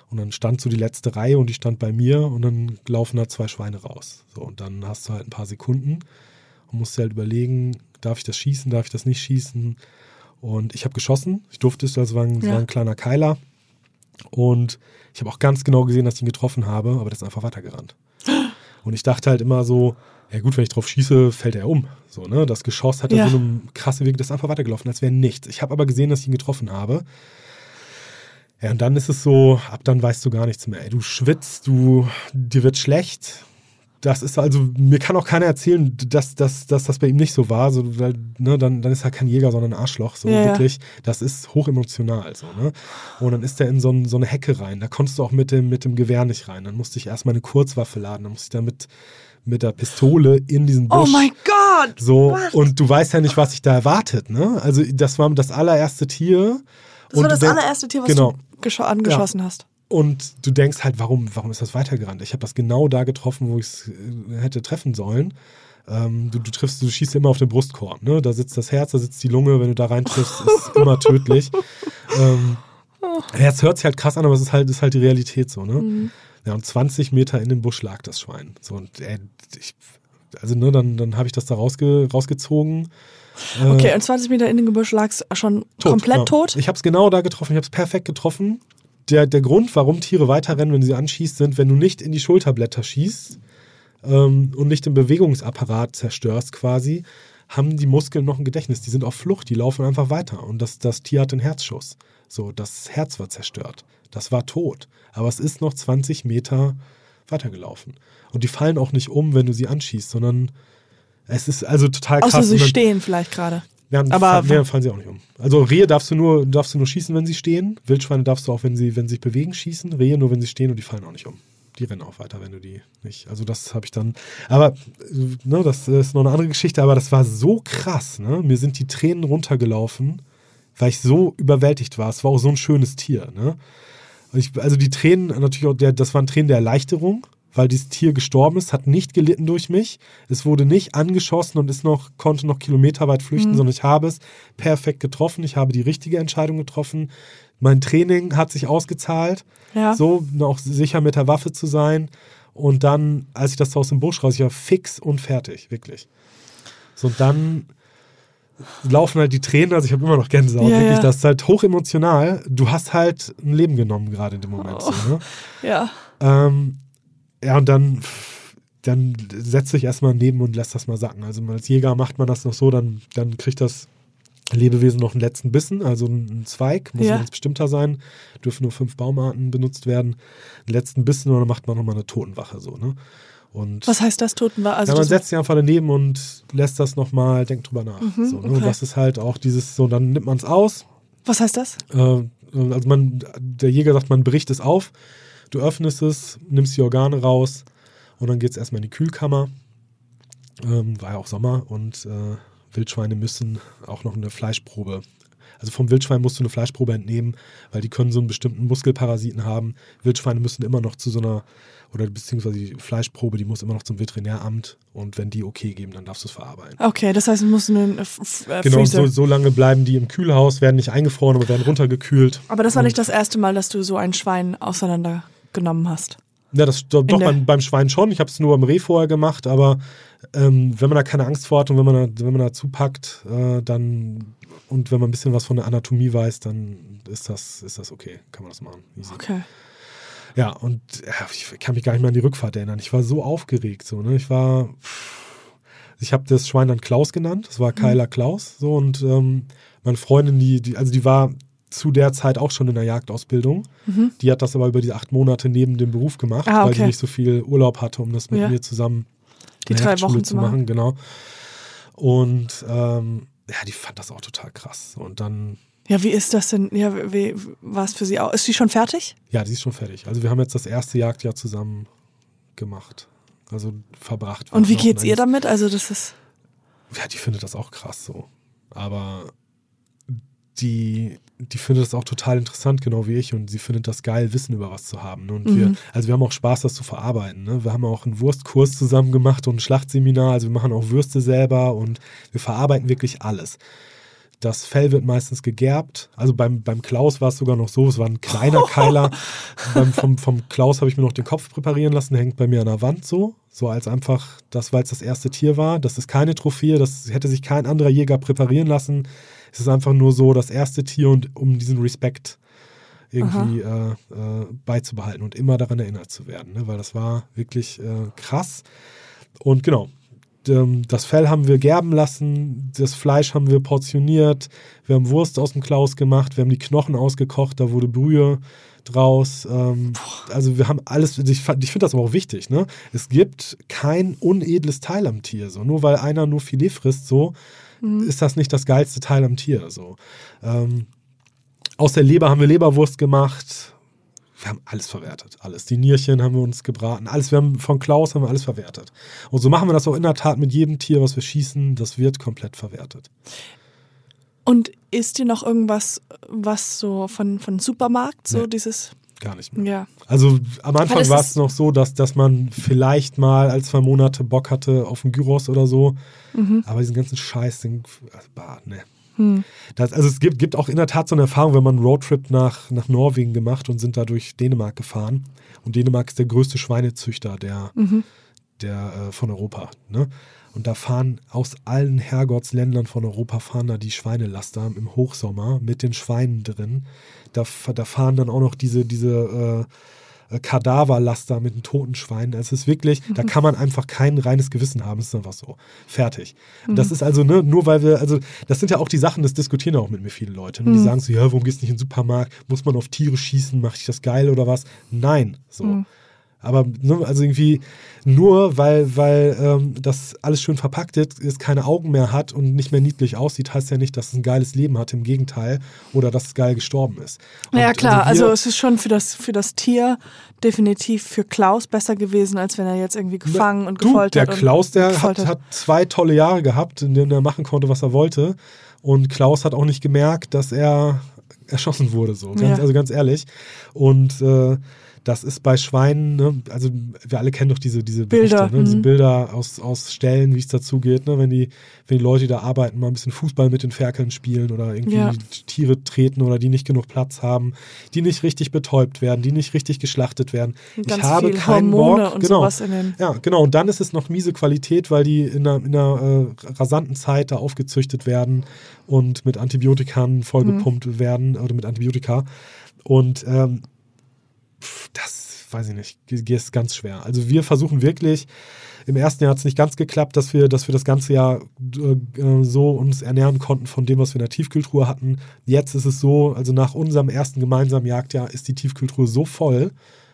Und dann stand so die letzte Reihe und die stand bei mir und dann laufen da zwei Schweine raus. So, und dann hast du halt ein paar Sekunden und musste halt überlegen, darf ich das schießen, darf ich das nicht schießen. Und ich habe geschossen, ich durfte es, also war ein, ja. war ein kleiner Keiler. Und ich habe auch ganz genau gesehen, dass ich ihn getroffen habe, aber der ist einfach weitergerannt. Und ich dachte halt immer so, ja gut, wenn ich drauf schieße, fällt er um. So, ne? Das Geschoss hatte Ja. so eine krasse Weg, das ist einfach weitergelaufen, als wäre nichts. Ich habe aber gesehen, dass ich ihn getroffen habe. Ja, und dann ist es so, ab dann weißt du gar nichts mehr. Ey, du schwitzt, du, dir wird schlecht. Das ist also, mir kann auch keiner erzählen, dass, dass, dass das bei ihm nicht so war. So, weil, ne, dann, dann ist er kein Jäger, sondern ein Arschloch. So Ja, ja. wirklich. Das ist hochemotional. So, ne? Und dann ist er in so, ein, so eine Hecke rein. Da konntest du auch mit dem, mit dem Gewehr nicht rein. Dann musste ich erstmal eine Kurzwaffe laden. Dann musste ich da mit, der Pistole in diesen Busch. Oh mein Gott! So, What? und du weißt ja nicht, was sich da erwartet, ne? Also, das war das allererste Tier. Das war das allererste Tier, was genau. du gescho angeschossen hast. Und du denkst halt, warum, warum ist das weitergerannt? Ich habe das genau da getroffen, wo ich es äh, hätte treffen sollen. Ähm, du, du triffst, du schießt immer auf den Brustkorb, ne? Da sitzt das Herz, da sitzt die Lunge, wenn du da reintriffst, ist immer tödlich. Ähm, es hört sich halt krass an, aber es ist halt, ist halt die Realität so, ne? Ja, und 20 Meter in dem Busch lag das Schwein. So, und ey, ich, also, ne, dann, dann habe ich das da rausge, rausgezogen. Äh, Okay, und 20 Meter in dem Gebüsch lag es schon komplett ja. tot? Ich habe es genau da getroffen, ich habe es perfekt getroffen. Der, der Grund, warum Tiere weiterrennen, wenn du sie anschießt, sind, wenn du nicht in die Schulterblätter schießt ähm, und nicht den Bewegungsapparat zerstörst quasi, haben die Muskeln noch ein Gedächtnis. Die sind auf Flucht, die laufen einfach weiter. Und das, das Tier hat einen Herzschuss. So, das Herz war zerstört. Das war tot. Aber es ist noch 20 Meter weitergelaufen. Und die fallen auch nicht um, wenn du sie anschießt, sondern es ist also total krass. Außer sie stehen vielleicht gerade. Ja, Aber- aber fallen, sie auch nicht um. Also Rehe darfst du nur darfst du nur schießen, wenn sie stehen. Wildschweine darfst du auch, wenn sie wenn sie sich bewegen, schießen. Rehe nur, wenn sie stehen und die fallen auch nicht um. Die rennen auch weiter, wenn du die nicht. Also das habe ich dann. Aber ne, das ist noch eine andere Geschichte. Aber das war so krass. Ne? Mir sind die Tränen runtergelaufen, weil ich so überwältigt war. Es war auch so ein schönes Tier. Ne? Ich, also die Tränen natürlich auch. Der, das waren Tränen der Erleichterung, weil dieses Tier gestorben ist, hat nicht gelitten durch mich. Es wurde nicht angeschossen und ist noch, konnte noch kilometerweit flüchten, sondern ich habe es perfekt getroffen. Ich habe die richtige Entscheidung getroffen. Mein Training hat sich ausgezahlt, Ja. so auch sicher mit der Waffe zu sein. Und dann, als ich das aus dem Busch raus, ich war fix und fertig, wirklich. So, und dann laufen halt die Tränen, also ich habe immer noch Gänsehaut, Ja, wirklich. ja. Das ist halt hochemotional. Du hast halt ein Leben genommen gerade in dem Moment. So, ne? Ja. Ähm, ja, und dann, dann setzt sich erstmal neben und lässt das mal sacken. Also als Jäger macht man das noch so, dann, dann kriegt das Lebewesen noch einen letzten Bissen, also einen Zweig, muss Ja. ganz bestimmter sein, dürfen nur fünf Baumarten benutzt werden. Einen letzten Bissen und dann macht man nochmal eine Totenwache so, ne? Und Was heißt das, Toten war? Also ja, man setzt sich einfach daneben und lässt das nochmal, denkt drüber nach. Mhm, so, ne? okay. Und das ist halt auch dieses, so, dann nimmt man es aus, was heißt das? äh, also man, der Jäger sagt, man bricht es auf, du öffnest es, nimmst die Organe raus und dann geht es erstmal in die Kühlkammer. Ähm, war ja auch Sommer und äh, Wildschweine müssen auch noch eine Fleischprobe. Also vom Wildschwein musst du eine Fleischprobe entnehmen, weil die können so einen bestimmten Muskelparasiten haben. Wildschweine müssen immer noch zu so einer, oder beziehungsweise die Fleischprobe, die muss immer noch zum Veterinäramt und wenn die okay geben, dann darfst du es verarbeiten. Okay, das heißt, du musst einen äh, äh, Genau, so, so lange bleiben die im Kühlhaus, werden nicht eingefroren, aber werden runtergekühlt. Aber das war nicht das erste Mal, dass du so ein Schwein auseinandergenommen hast. Ja, das doch beim, beim Schwein schon. Ich habe es nur beim Reh vorher gemacht, aber ähm, wenn man da keine Angst vor hat und wenn man da, wenn man da zupackt, äh, dann und wenn man ein bisschen was von der Anatomie weiß, dann ist das, ist das okay. Kann man das machen. Easy. Okay. Ja, und ja, ich kann mich gar nicht mehr an die Rückfahrt erinnern. Ich war so aufgeregt. So, ne? Ich war. Ich habe das Schwein dann Klaus genannt. Das war Kyla Klaus. So, und ähm, meine Freundin, die, die, also die war zu der Zeit auch schon in der Jagdausbildung. Die hat das aber über die acht Monate neben dem Beruf gemacht, Ah, weil sie okay. nicht so viel Urlaub hatte, um das mit Ja. mir zusammen Die drei Jagdschule Wochen zu machen. Genau. Und ähm, ja, die fand das auch total krass. Und dann, Ja, wie ist das denn? Ja, wie war es für sie auch? Ist sie schon fertig? ja, die ist schon fertig. Also wir haben jetzt das erste Jagdjahr zusammen gemacht. Also verbracht. Und wie geht's ihr damit? Also, das ist. Ja, die findet das auch krass so. Aber die, die findet das auch total interessant, genau wie ich. Und sie findet das geil, Wissen über was zu haben. ne? Und wir, Mhm. also wir haben auch Spaß, das zu verarbeiten. Ne? Wir haben auch einen Wurstkurs zusammen gemacht und ein Schlachtseminar. Also wir machen auch Würste selber und wir verarbeiten wirklich alles. Das Fell wird meistens gegerbt. Also beim, beim Klaus war es sogar noch so, es war ein kleiner Keiler. beim, vom, vom Klaus habe ich mir noch den Kopf präparieren lassen, der hängt bei mir an der Wand so. So als einfach, das, weil es das erste Tier war. Das ist keine Trophäe, das hätte sich kein anderer Jäger präparieren lassen. Es ist einfach nur so das erste Tier und um diesen Respekt irgendwie äh, äh, beizubehalten und immer daran erinnert zu werden, ne? weil das war wirklich äh, krass. Und genau, ähm, das Fell haben wir gerben lassen, das Fleisch haben wir portioniert, wir haben Wurst aus dem Klaus gemacht, wir haben die Knochen ausgekocht, da wurde Brühe draus. Ähm, also wir haben alles, ich, ich finde das aber auch wichtig, ne? Es gibt kein unedles Teil am Tier. So. Nur weil einer nur Filet frisst, so, mhm. ist das nicht das geilste Teil am Tier. So. Ähm, aus der Leber haben wir Leberwurst gemacht. Wir haben alles verwertet, alles. Die Nierchen haben wir uns gebraten, alles. Wir haben von Klaus haben wir alles verwertet. Und so machen wir das auch in der Tat mit jedem Tier, was wir schießen. Das wird komplett verwertet. Und ist dir noch irgendwas, was so von, von Supermarkt, so nee, dieses. Gar nicht mehr. Ja. Also am Anfang war es noch so, dass, dass man vielleicht mal als zwei Monate Bock hatte auf einen Gyros oder so. Mhm. Aber diesen ganzen Scheiß, den, also, bah, ne. Hm. Das, also es gibt, gibt auch in der Tat so eine Erfahrung, wenn man einen Roadtrip nach, nach Norwegen gemacht und sind da durch Dänemark gefahren. Und Dänemark ist der größte Schweinezüchter der, mhm. der, äh, von Europa. Ne? Und da fahren aus allen Herrgottsländern von Europa fahren da die Schweinelaster im Hochsommer mit den Schweinen drin. Da, da fahren dann auch noch diese, diese äh, äh Kadaverlaster mit den toten Schweinen. Es ist wirklich, mhm. da kann man einfach kein reines Gewissen haben. Es ist einfach so. Fertig. Mhm. Das ist also, ne, nur weil wir, also, das sind ja auch die Sachen, das diskutieren auch mit mir viele Leute. Ne? Die mhm. sagen so, ja, warum gehst du nicht in den Supermarkt? Muss man auf Tiere schießen? Macht dich das geil oder was? Nein. So. Aber ne, also irgendwie nur, weil, weil ähm, das alles schön verpackt ist, es keine Augen mehr hat und nicht mehr niedlich aussieht, heißt ja nicht, dass es ein geiles Leben hat, im Gegenteil, oder dass es geil gestorben ist. Und ja klar, also, also, es ist schon für das, für das Tier definitiv für Klaus besser gewesen, als wenn er jetzt irgendwie gefangen und du, gefoltert Der Klaus, der hat, hat zwei tolle Jahre gehabt, in denen er machen konnte, was er wollte. Und Klaus hat auch nicht gemerkt, dass er erschossen wurde, so. Ganz, ja. Also ganz ehrlich. Und äh, das ist bei Schweinen, ne, also wir alle kennen doch diese, diese Bilder, Berichte, ne, diese mhm. Bilder aus, aus Stellen, wie es dazu geht, ne, wenn, die, wenn die Leute, die da arbeiten, mal ein bisschen Fußball mit den Ferkeln spielen oder irgendwie ja. Tiere treten oder die nicht genug Platz haben, die nicht richtig betäubt werden, die nicht richtig geschlachtet werden. Ganz ich habe keinen Hormone Bock. Und genau. sowas in den ja, genau. Und dann ist es noch miese Qualität, weil die in einer, in einer äh, rasanten Zeit da aufgezüchtet werden und mit Antibiotikern vollgepumpt mhm. werden oder mit Antibiotika. Und ähm, das weiß ich nicht, ist ganz schwer. Also wir versuchen wirklich, im ersten Jahr hat es nicht ganz geklappt, dass wir, dass wir das ganze Jahr äh, so uns ernähren konnten von dem, was wir in der Tiefkühltruhe hatten. Jetzt ist es so, also nach unserem ersten gemeinsamen Jagdjahr ist die Tiefkühltruhe so voll,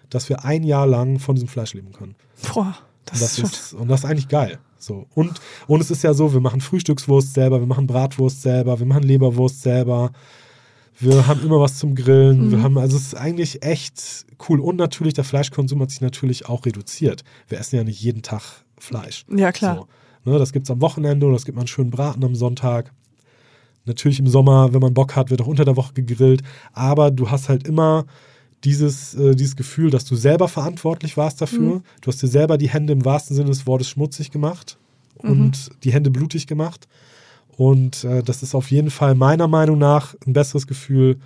dass wir ein Jahr lang von diesem Fleisch leben können. Boah, das, das ist, ist Und das ist eigentlich geil. So. Und, und es ist ja so, wir machen Frühstückswurst selber, wir machen Bratwurst selber, wir machen Leberwurst selber. Wir haben immer was zum Grillen. Mhm. Wir haben, also es ist eigentlich echt cool. Und natürlich, der Fleischkonsum hat sich natürlich auch reduziert. Wir essen ja nicht jeden Tag Fleisch. Ja, klar. So, ne, das gibt es am Wochenende oder es gibt mal einen schönen Braten am Sonntag. Natürlich im Sommer, wenn man Bock hat, wird auch unter der Woche gegrillt. Aber du hast halt immer dieses, äh, dieses Gefühl, dass du selber verantwortlich warst dafür. Mhm. Du hast dir selber die Hände im wahrsten Sinne des Wortes schmutzig gemacht und mhm. die Hände blutig gemacht. Und äh, das ist auf jeden Fall meiner Meinung nach ein besseres Gefühl,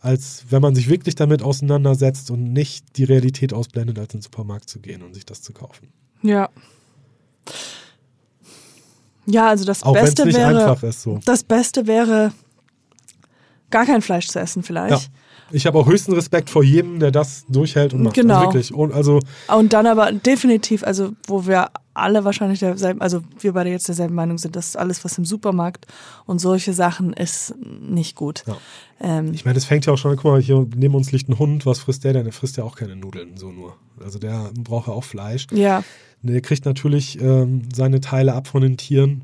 als wenn man sich wirklich damit auseinandersetzt und nicht die Realität ausblendet, als in den Supermarkt zu gehen und sich das zu kaufen. Ja. Ja, also das Auch Beste nicht wäre. Einfach ist, so. Das Beste wäre, gar kein Fleisch zu essen, vielleicht. Ja. Ich habe auch höchsten Respekt vor jedem, der das durchhält und macht. Genau. Also wirklich. Und, also und dann aber definitiv, also wo wir alle wahrscheinlich derselben, also wir beide jetzt derselben Meinung sind, dass alles, was im Supermarkt und solche Sachen ist, nicht gut. Ja. Ähm, ich meine, das fängt ja auch schon, guck mal, hier neben uns liegt ein Hund, was frisst der denn? Der frisst ja auch keine Nudeln, so nur. Also der braucht ja auch Fleisch. Ja. Der kriegt natürlich ähm, seine Teile ab von den Tieren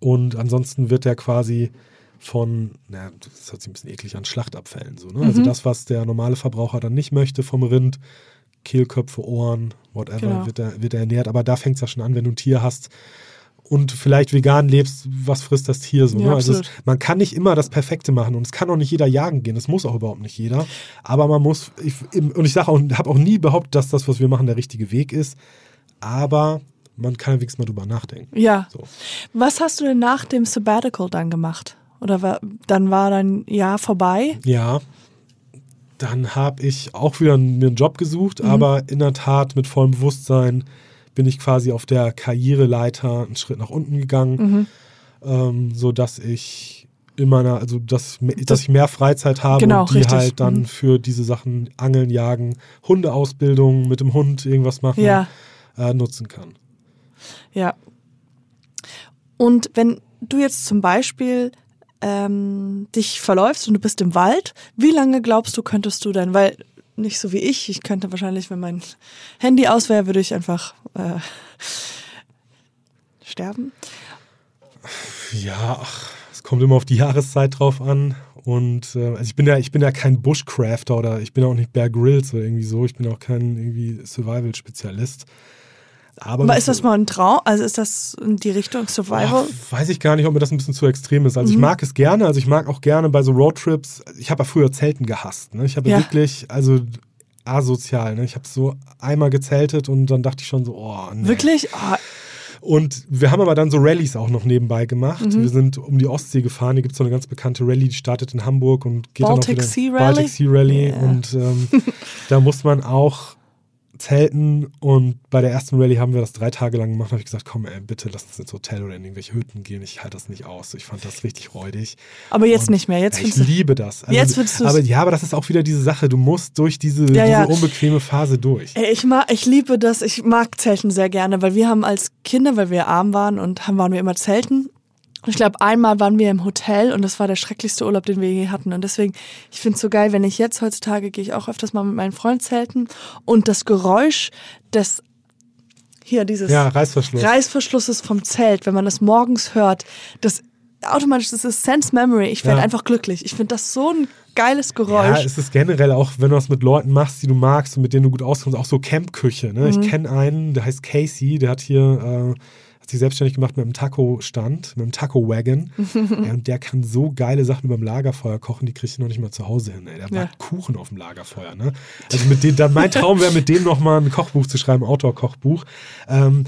und ansonsten wird er quasi von, na, das hört sich ein bisschen eklig an, Schlachtabfällen. So, ne? Also mhm. Also das, was der normale Verbraucher dann nicht möchte vom Rind, Kehlköpfe, Ohren, whatever, genau. wird, er, wird er ernährt. Aber da fängt es ja schon an, wenn du ein Tier hast und vielleicht vegan lebst, was frisst das Tier so? Ja, ne? Also es, man kann nicht immer das Perfekte machen und es kann auch nicht jeder jagen gehen. Das muss auch überhaupt nicht jeder. Aber man muss, ich, und ich sage auch, habe auch nie behauptet, dass das, was wir machen, der richtige Weg ist. Aber man kann wenigstens mal drüber nachdenken. Ja. So. Was hast du denn nach dem Sabbatical dann gemacht? Oder war, dann war dein Jahr vorbei? Ja. Dann habe ich auch wieder mir einen Job gesucht, mhm. aber in der Tat mit vollem Bewusstsein bin ich quasi auf der Karriereleiter einen Schritt nach unten gegangen, mhm. ähm, sodass ich in meiner, also dass, dass ich mehr Freizeit habe Genau, und die richtig. halt dann Mhm. für diese Sachen Angeln, Jagen, Hundeausbildung, mit dem Hund irgendwas machen, Ja. äh, nutzen kann. Ja. Und wenn du jetzt zum Beispiel ähm, dich verläufst und du bist im Wald, wie lange glaubst du, könntest du dann, weil nicht so wie ich, ich könnte wahrscheinlich, wenn mein Handy aus wäre, würde ich einfach äh, sterben. Ja, ach, es kommt immer auf die Jahreszeit drauf an. Und äh, also ich bin ja, ich bin ja kein Bushcrafter oder ich bin auch nicht Bear Grylls oder irgendwie so. Ich bin auch kein irgendwie Survival-Spezialist. Aber, Aber ist das mal ein Traum? Also ist das in die Richtung Survival? Boah, weiß ich gar nicht, ob mir das ein bisschen zu extrem ist. Also Mhm. ich mag es gerne, also ich mag auch gerne bei so Roadtrips, ich habe ja früher Zelten gehasst. Ne? Ich habe Ja. wirklich, also asozial, ne? Ich habe so einmal gezeltet und dann dachte ich schon so, oh, nee. Wirklich? Ah, Und wir haben aber dann so Rallyes auch noch nebenbei gemacht. Mhm. Wir sind um die Ostsee gefahren. Hier gibt es so eine ganz bekannte Rallye, die startet in Hamburg und geht Baltic dann auch wieder Sea Rally? Baltic Sea Rally. Ja. Und ähm, da muss man auch zelten. Und bei der ersten Rallye haben wir das drei Tage lang gemacht. Da habe ich gesagt, komm, ey, bitte lass uns ins Hotel oder in irgendwelche Hütten gehen. Ich halte das nicht aus. Ich fand das richtig räudig. aber jetzt Und, nicht mehr. Jetzt ja, ich du. liebe das. Also, Jetzt findest du's- aber ja, aber das ist auch wieder diese Sache. Du musst durch diese, Ja, ja. diese unbequeme Phase durch. Ey, Ich, mag, ich liebe das, ich mag Zelten sehr gerne, weil wir haben als Kinder, weil wir arm waren und haben, waren wir immer Zelten. Ich glaube, einmal waren wir im Hotel und das war der schrecklichste Urlaub, den wir je hatten. Und deswegen, ich finde es so geil, wenn ich jetzt heutzutage gehe ich auch öfters mal mit meinen Freunden zelten und das Geräusch des hier dieses Ja, Reißverschluss. Reißverschlusses vom Zelt, wenn man das morgens hört, das automatisch, das ist Sense Memory. Ich werde Ja. einfach glücklich. Ich finde das so ein geiles Ja, Geräusch. es ist generell auch, wenn du das mit Leuten machst, die du magst und mit denen du gut auskommst, auch so Campküche. Ne? Mhm. Ich kenne einen, der heißt Casey, der hat hier, äh, sich selbstständig gemacht mit einem Taco-Stand, mit einem Taco-Wagon. ja, und der kann so geile Sachen über dem Lagerfeuer kochen, die kriege ich noch nicht mal zu Hause hin. Ey. Der Ja. Kuchen auf dem Lagerfeuer. Ne? Also mit dem, mein Traum wäre, mit dem nochmal ein Kochbuch zu schreiben, Outdoor-Kochbuch. Ähm,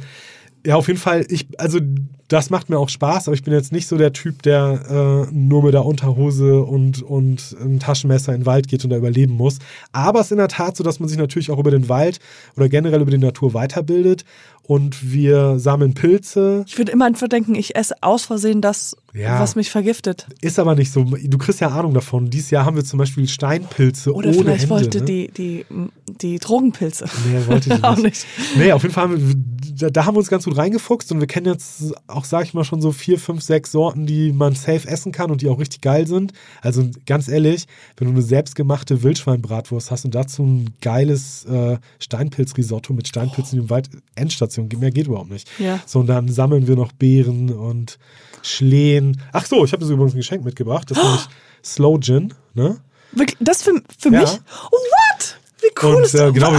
ja, auf jeden Fall, ich, also das macht mir auch Spaß, aber ich bin jetzt nicht so der Typ, der äh, nur mit der Unterhose und, und einem Taschenmesser in den Wald geht und da überleben muss. Aber es ist in der Tat so, dass man sich natürlich auch über den Wald oder generell über die Natur weiterbildet und wir sammeln Pilze. Ich würde immer einfach denken, ich esse aus Versehen das, Ja. was mich vergiftet. Ist aber nicht so. Du kriegst ja Ahnung davon. Dieses Jahr haben wir zum Beispiel Steinpilze Oder ohne vielleicht Hände. wollte ne? die, die, die Drogenpilze. Nee, wollte ich Auch nicht. nicht. Nee, auf jeden Fall haben wir, da, haben wir uns ganz gut reingefuchst und wir kennen jetzt auch, sag ich mal, schon so vier, fünf, sechs Sorten, die man safe essen kann und die auch richtig geil sind. Also ganz ehrlich, wenn du eine selbstgemachte Wildschweinbratwurst hast und dazu ein geiles äh, Steinpilzrisotto mit Steinpilzen im Wald, Endstation, mehr geht überhaupt nicht. Ja. So, und dann sammeln wir noch Beeren und Schlehen. Ach so, ich habe das übrigens ein Geschenk mitgebracht. Das ist nämlich Slow Gin, ne? Das für, für Ja. mich? Oh, what? Wie cool und ist äh, das? genau,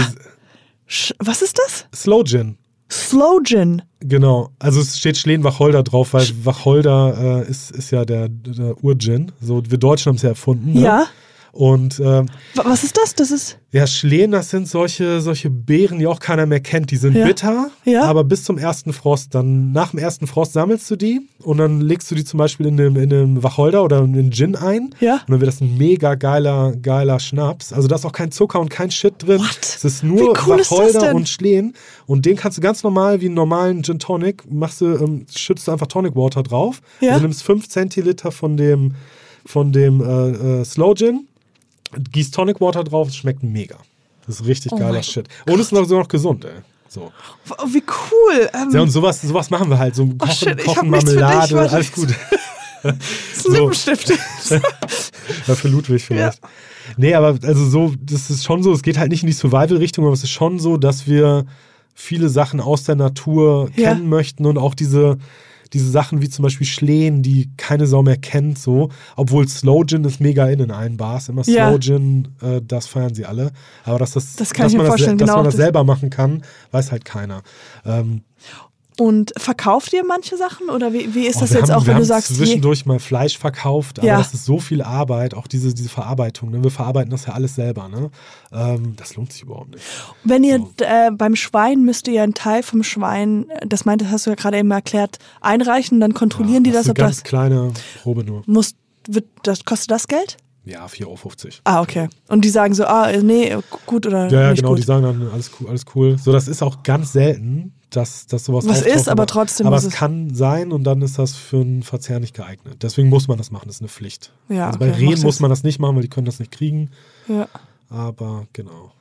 Sch- Was ist das? Slow Gin. Slow Gin. Genau, also es steht Schleen Wacholder drauf, weil Wacholder äh, ist, ist ja der, der Urgin. So, wir Deutschen haben es ja erfunden. Ne? Ja. Und ähm, Wa- Was ist das? Das ist. ja, Schleen, das sind solche, solche Beeren, die auch keiner mehr kennt. Die sind Ja. bitter, Ja. aber bis zum ersten Frost. Dann nach dem ersten Frost sammelst du die und dann legst du die zum Beispiel in einem, in einem Wacholder oder in einen Gin ein. Ja. Und dann wird das ein mega geiler, geiler Schnaps. Also da ist auch kein Zucker und kein Shit drin. What? Es ist nur cool ist Wacholder denn? und Schleen. Und den kannst du ganz normal wie einen normalen Gin Tonic, machst du, ähm, schützt du einfach Tonic Water drauf. Ja. Also nimmst 5 Zentiliter von dem, von dem äh, äh, Slow Gin, gießt Tonic Water drauf, es schmeckt mega. Das ist richtig Oh geiler Shit. Und es ist noch, so noch gesund, ey. So. Oh, wie cool. Ähm, Ja, und sowas, sowas machen wir halt. So Kochen, Oh, shit, Kochen dich, Marmelade, warte. alles gut. so. Lippenstift. Ja, für Ludwig vielleicht. Nee, aber also so, das ist schon so, es geht halt nicht in die Survival-Richtung, aber es ist schon so, dass wir viele Sachen aus der Natur Ja. kennen möchten und auch diese, diese Sachen wie zum Beispiel Schlehen, die keine Sau mehr kennt, so. Obwohl Slow Gin ist mega in in allen Bars. Immer Ja. Slow Gin, äh, das feiern sie alle. Aber dass, das, Das dass man vorstellen, das, dass genau. man Das- selber machen kann, weiß halt keiner. Ähm, Und verkauft ihr manche Sachen? Oder wie, wie ist Oh, das jetzt haben, auch, wenn du sagst, zwischendurch mal Fleisch verkauft, aber Ja. das ist so viel Arbeit, auch diese, diese Verarbeitung. Ne? Wir verarbeiten das ja alles selber. Ne? Ähm, das lohnt sich überhaupt nicht. wenn ihr So. äh, beim Schwein müsst ihr einen Teil vom Schwein, äh, das meinte, hast du ja gerade eben erklärt, einreichen, dann kontrollieren die Ja, das, ist ob ganz das kleine Probe nur. muss, wird, das kostet das Geld? Ja, 4,50 Euro. Ah, okay. Und die sagen so, ah, nee, gut oder Ja, ja genau, gut. die sagen dann alles cool, alles cool. So, das ist auch ganz selten, dass, dass sowas Was ist, aber trotzdem Aber es es- kann sein und dann ist das für einen Verzehr nicht geeignet. Deswegen muss man das machen, das ist eine Pflicht. Ja, also okay, bei Rehen muss man das nicht machen, weil die können das nicht kriegen. Ja, Aber genau.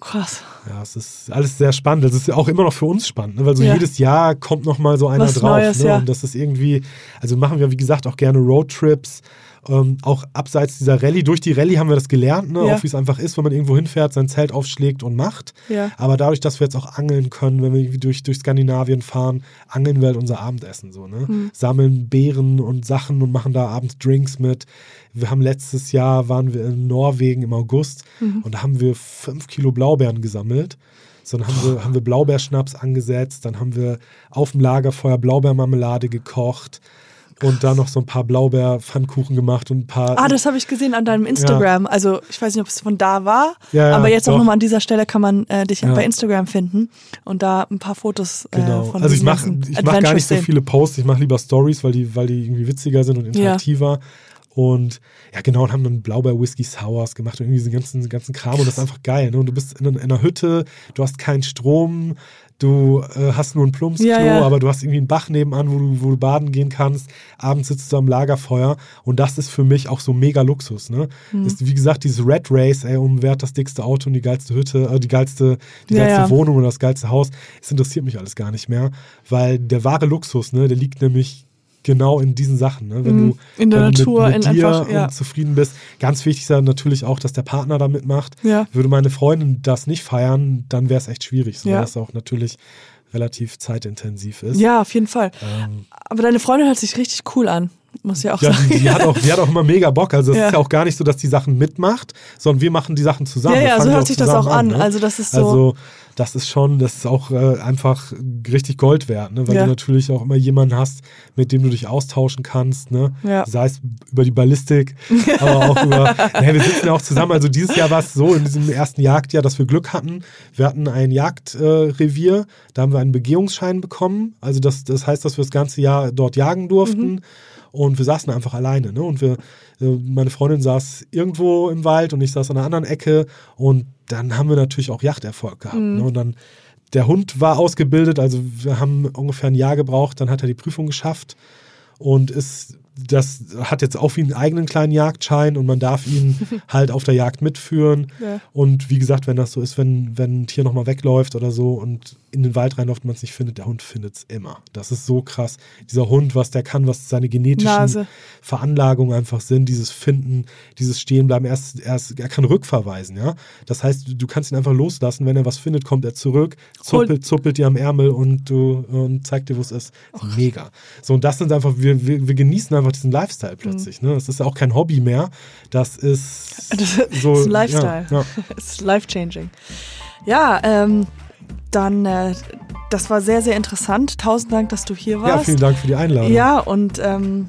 krass. Ja, es ist alles sehr spannend. Das ist auch immer noch für uns spannend, ne? weil so Ja. jedes Jahr kommt noch mal so einer Was drauf. Neues, ne? ja. Und das ist irgendwie, also machen wir wie gesagt auch gerne Roadtrips. Ähm, auch abseits dieser Rallye, durch die Rallye haben wir das gelernt, ne? Ja. auch wie es einfach ist, wenn man irgendwo hinfährt, sein Zelt aufschlägt und macht. Ja. Aber dadurch, dass wir jetzt auch angeln können, wenn wir irgendwie durch, durch Skandinavien fahren, angeln wir halt unser Abendessen so, ne? Hm. Sammeln Beeren und Sachen und machen da abends Drinks mit. Wir haben letztes Jahr waren wir in Norwegen im August Mhm. und da haben wir fünf Kilo Blaubeeren gesammelt. So, dann haben wir, haben wir Blaubeerschnaps angesetzt, dann haben wir auf dem Lagerfeuer Blaubeermarmelade gekocht und dann noch so ein paar Blaubeerpfannkuchen gemacht und ein paar. Ah, das habe ich gesehen an deinem Instagram. Also ich weiß nicht, ob es von da war, Ja, ja, aber jetzt auch doch. nochmal an dieser Stelle kann man äh, dich Ja. bei Instagram finden und da ein paar Fotos Genau. äh, von also ich mache mach gar nicht so viele Posts, ich mache lieber Stories, weil die, weil die irgendwie witziger sind und interaktiver. Und ja, genau, und haben dann Blaubeer-Whisky Sours gemacht und irgendwie diesen ganzen, ganzen Kram und das ist einfach geil. Ne? Und du bist in, in einer Hütte, du hast keinen Strom, du äh, hast nur ein Plumpsklo, Ja, ja. aber du hast irgendwie einen Bach nebenan, wo du, wo du baden gehen kannst. Abends sitzt du am Lagerfeuer und das ist für mich auch so mega Luxus. Ne? Mhm. Ist, wie gesagt, dieses Red Race, ey, um wer hat das dickste Auto und die geilste Hütte, äh, die geilste, die Ja, geilste. Wohnung oder das geilste Haus. Es interessiert mich alles gar nicht mehr, weil der wahre Luxus, ne, der liegt nämlich genau in diesen Sachen. Ne? Wenn Mhm. du, In der Natur, mit, mit in dir einfach, ja. und zufrieden bist. Ganz wichtig ist natürlich auch, dass der Partner da mitmacht. Ja. Würde meine Freundin das nicht feiern, dann wäre es echt schwierig, so, Ja. weil das auch natürlich relativ zeitintensiv ist. Ja, auf jeden Fall. Ähm, Aber deine Freundin hört sich richtig cool an, muss ich auch ja, sagen. die, die, hat auch, die hat auch immer mega Bock. Also es Ja. ist ja auch gar nicht so, dass die Sachen mitmacht, sondern wir machen die Sachen zusammen. Ja, ja, so hört sich das auch zusammen an. ne? Also das ist so. Also das ist schon, das ist auch äh, einfach richtig Gold wert, ne? weil Ja. du natürlich auch immer jemanden hast, mit dem du dich austauschen kannst, ne? Ja. sei es über die Ballistik, aber auch über, naja, wir sitzen ja auch zusammen, also dieses Jahr war es so, in diesem ersten Jagdjahr, dass wir Glück hatten, wir hatten ein Jagdrevier, äh, da haben wir einen Begehungsschein bekommen, also das, das heißt, dass wir das ganze Jahr dort jagen durften. Und wir saßen einfach alleine, ne? Und wir, äh, meine Freundin saß irgendwo im Wald und ich saß an einer anderen Ecke. Und dann haben wir natürlich auch Yachterfolg gehabt. Ne? Und dann, der Hund war ausgebildet, also wir haben ungefähr ein Jahr gebraucht, dann hat er die Prüfung geschafft und ist, das hat jetzt auch wie einen eigenen kleinen Jagdschein und man darf ihn halt auf der Jagd mitführen. Ja. Und wie gesagt, wenn das so ist, wenn, wenn ein Tier nochmal wegläuft oder so und in den Wald reinläuft und man es nicht findet, der Hund findet es immer. Das ist so krass. Dieser Hund, was der kann, was seine genetischen Nase. Veranlagungen einfach sind, dieses Finden, dieses Stehenbleiben, er, ist, er, ist, er kann rückverweisen, ja. Das heißt, du kannst ihn einfach loslassen, wenn er was findet, kommt er zurück, zuppelt, zuppelt dir am Ärmel und du und zeigt dir, wo es ist. ist mega. So, und das sind einfach, wir, wir, wir genießen einfach diesen Lifestyle plötzlich. Ne? Das ist ja auch kein Hobby mehr. Das ist Das so. ist ein Lifestyle. Ja, ja. Es ist life-changing. Ja, ähm, dann, äh, das war sehr, sehr interessant. Tausend Dank, dass du hier ja, warst. vielen Dank für die Einladung. Ja, und ähm,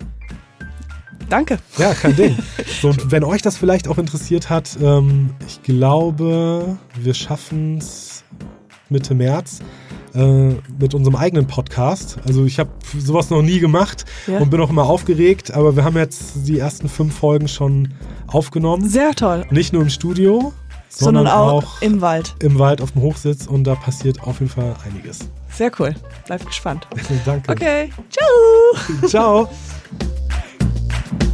danke. Ja, kein Ding. So, und wenn euch das vielleicht auch interessiert hat, ähm, ich glaube, wir schaffen es Mitte März äh, mit unserem eigenen Podcast. Also ich habe sowas noch nie gemacht Ja. und bin auch immer aufgeregt, aber wir haben jetzt die ersten fünf Folgen schon aufgenommen. Sehr toll. Nicht nur im Studio, Sondern, sondern, auch, auch im Wald. im Wald auf dem Hochsitz und da passiert auf jeden Fall einiges. Sehr cool. Bleib gespannt. Danke. Okay. Ciao. Ciao.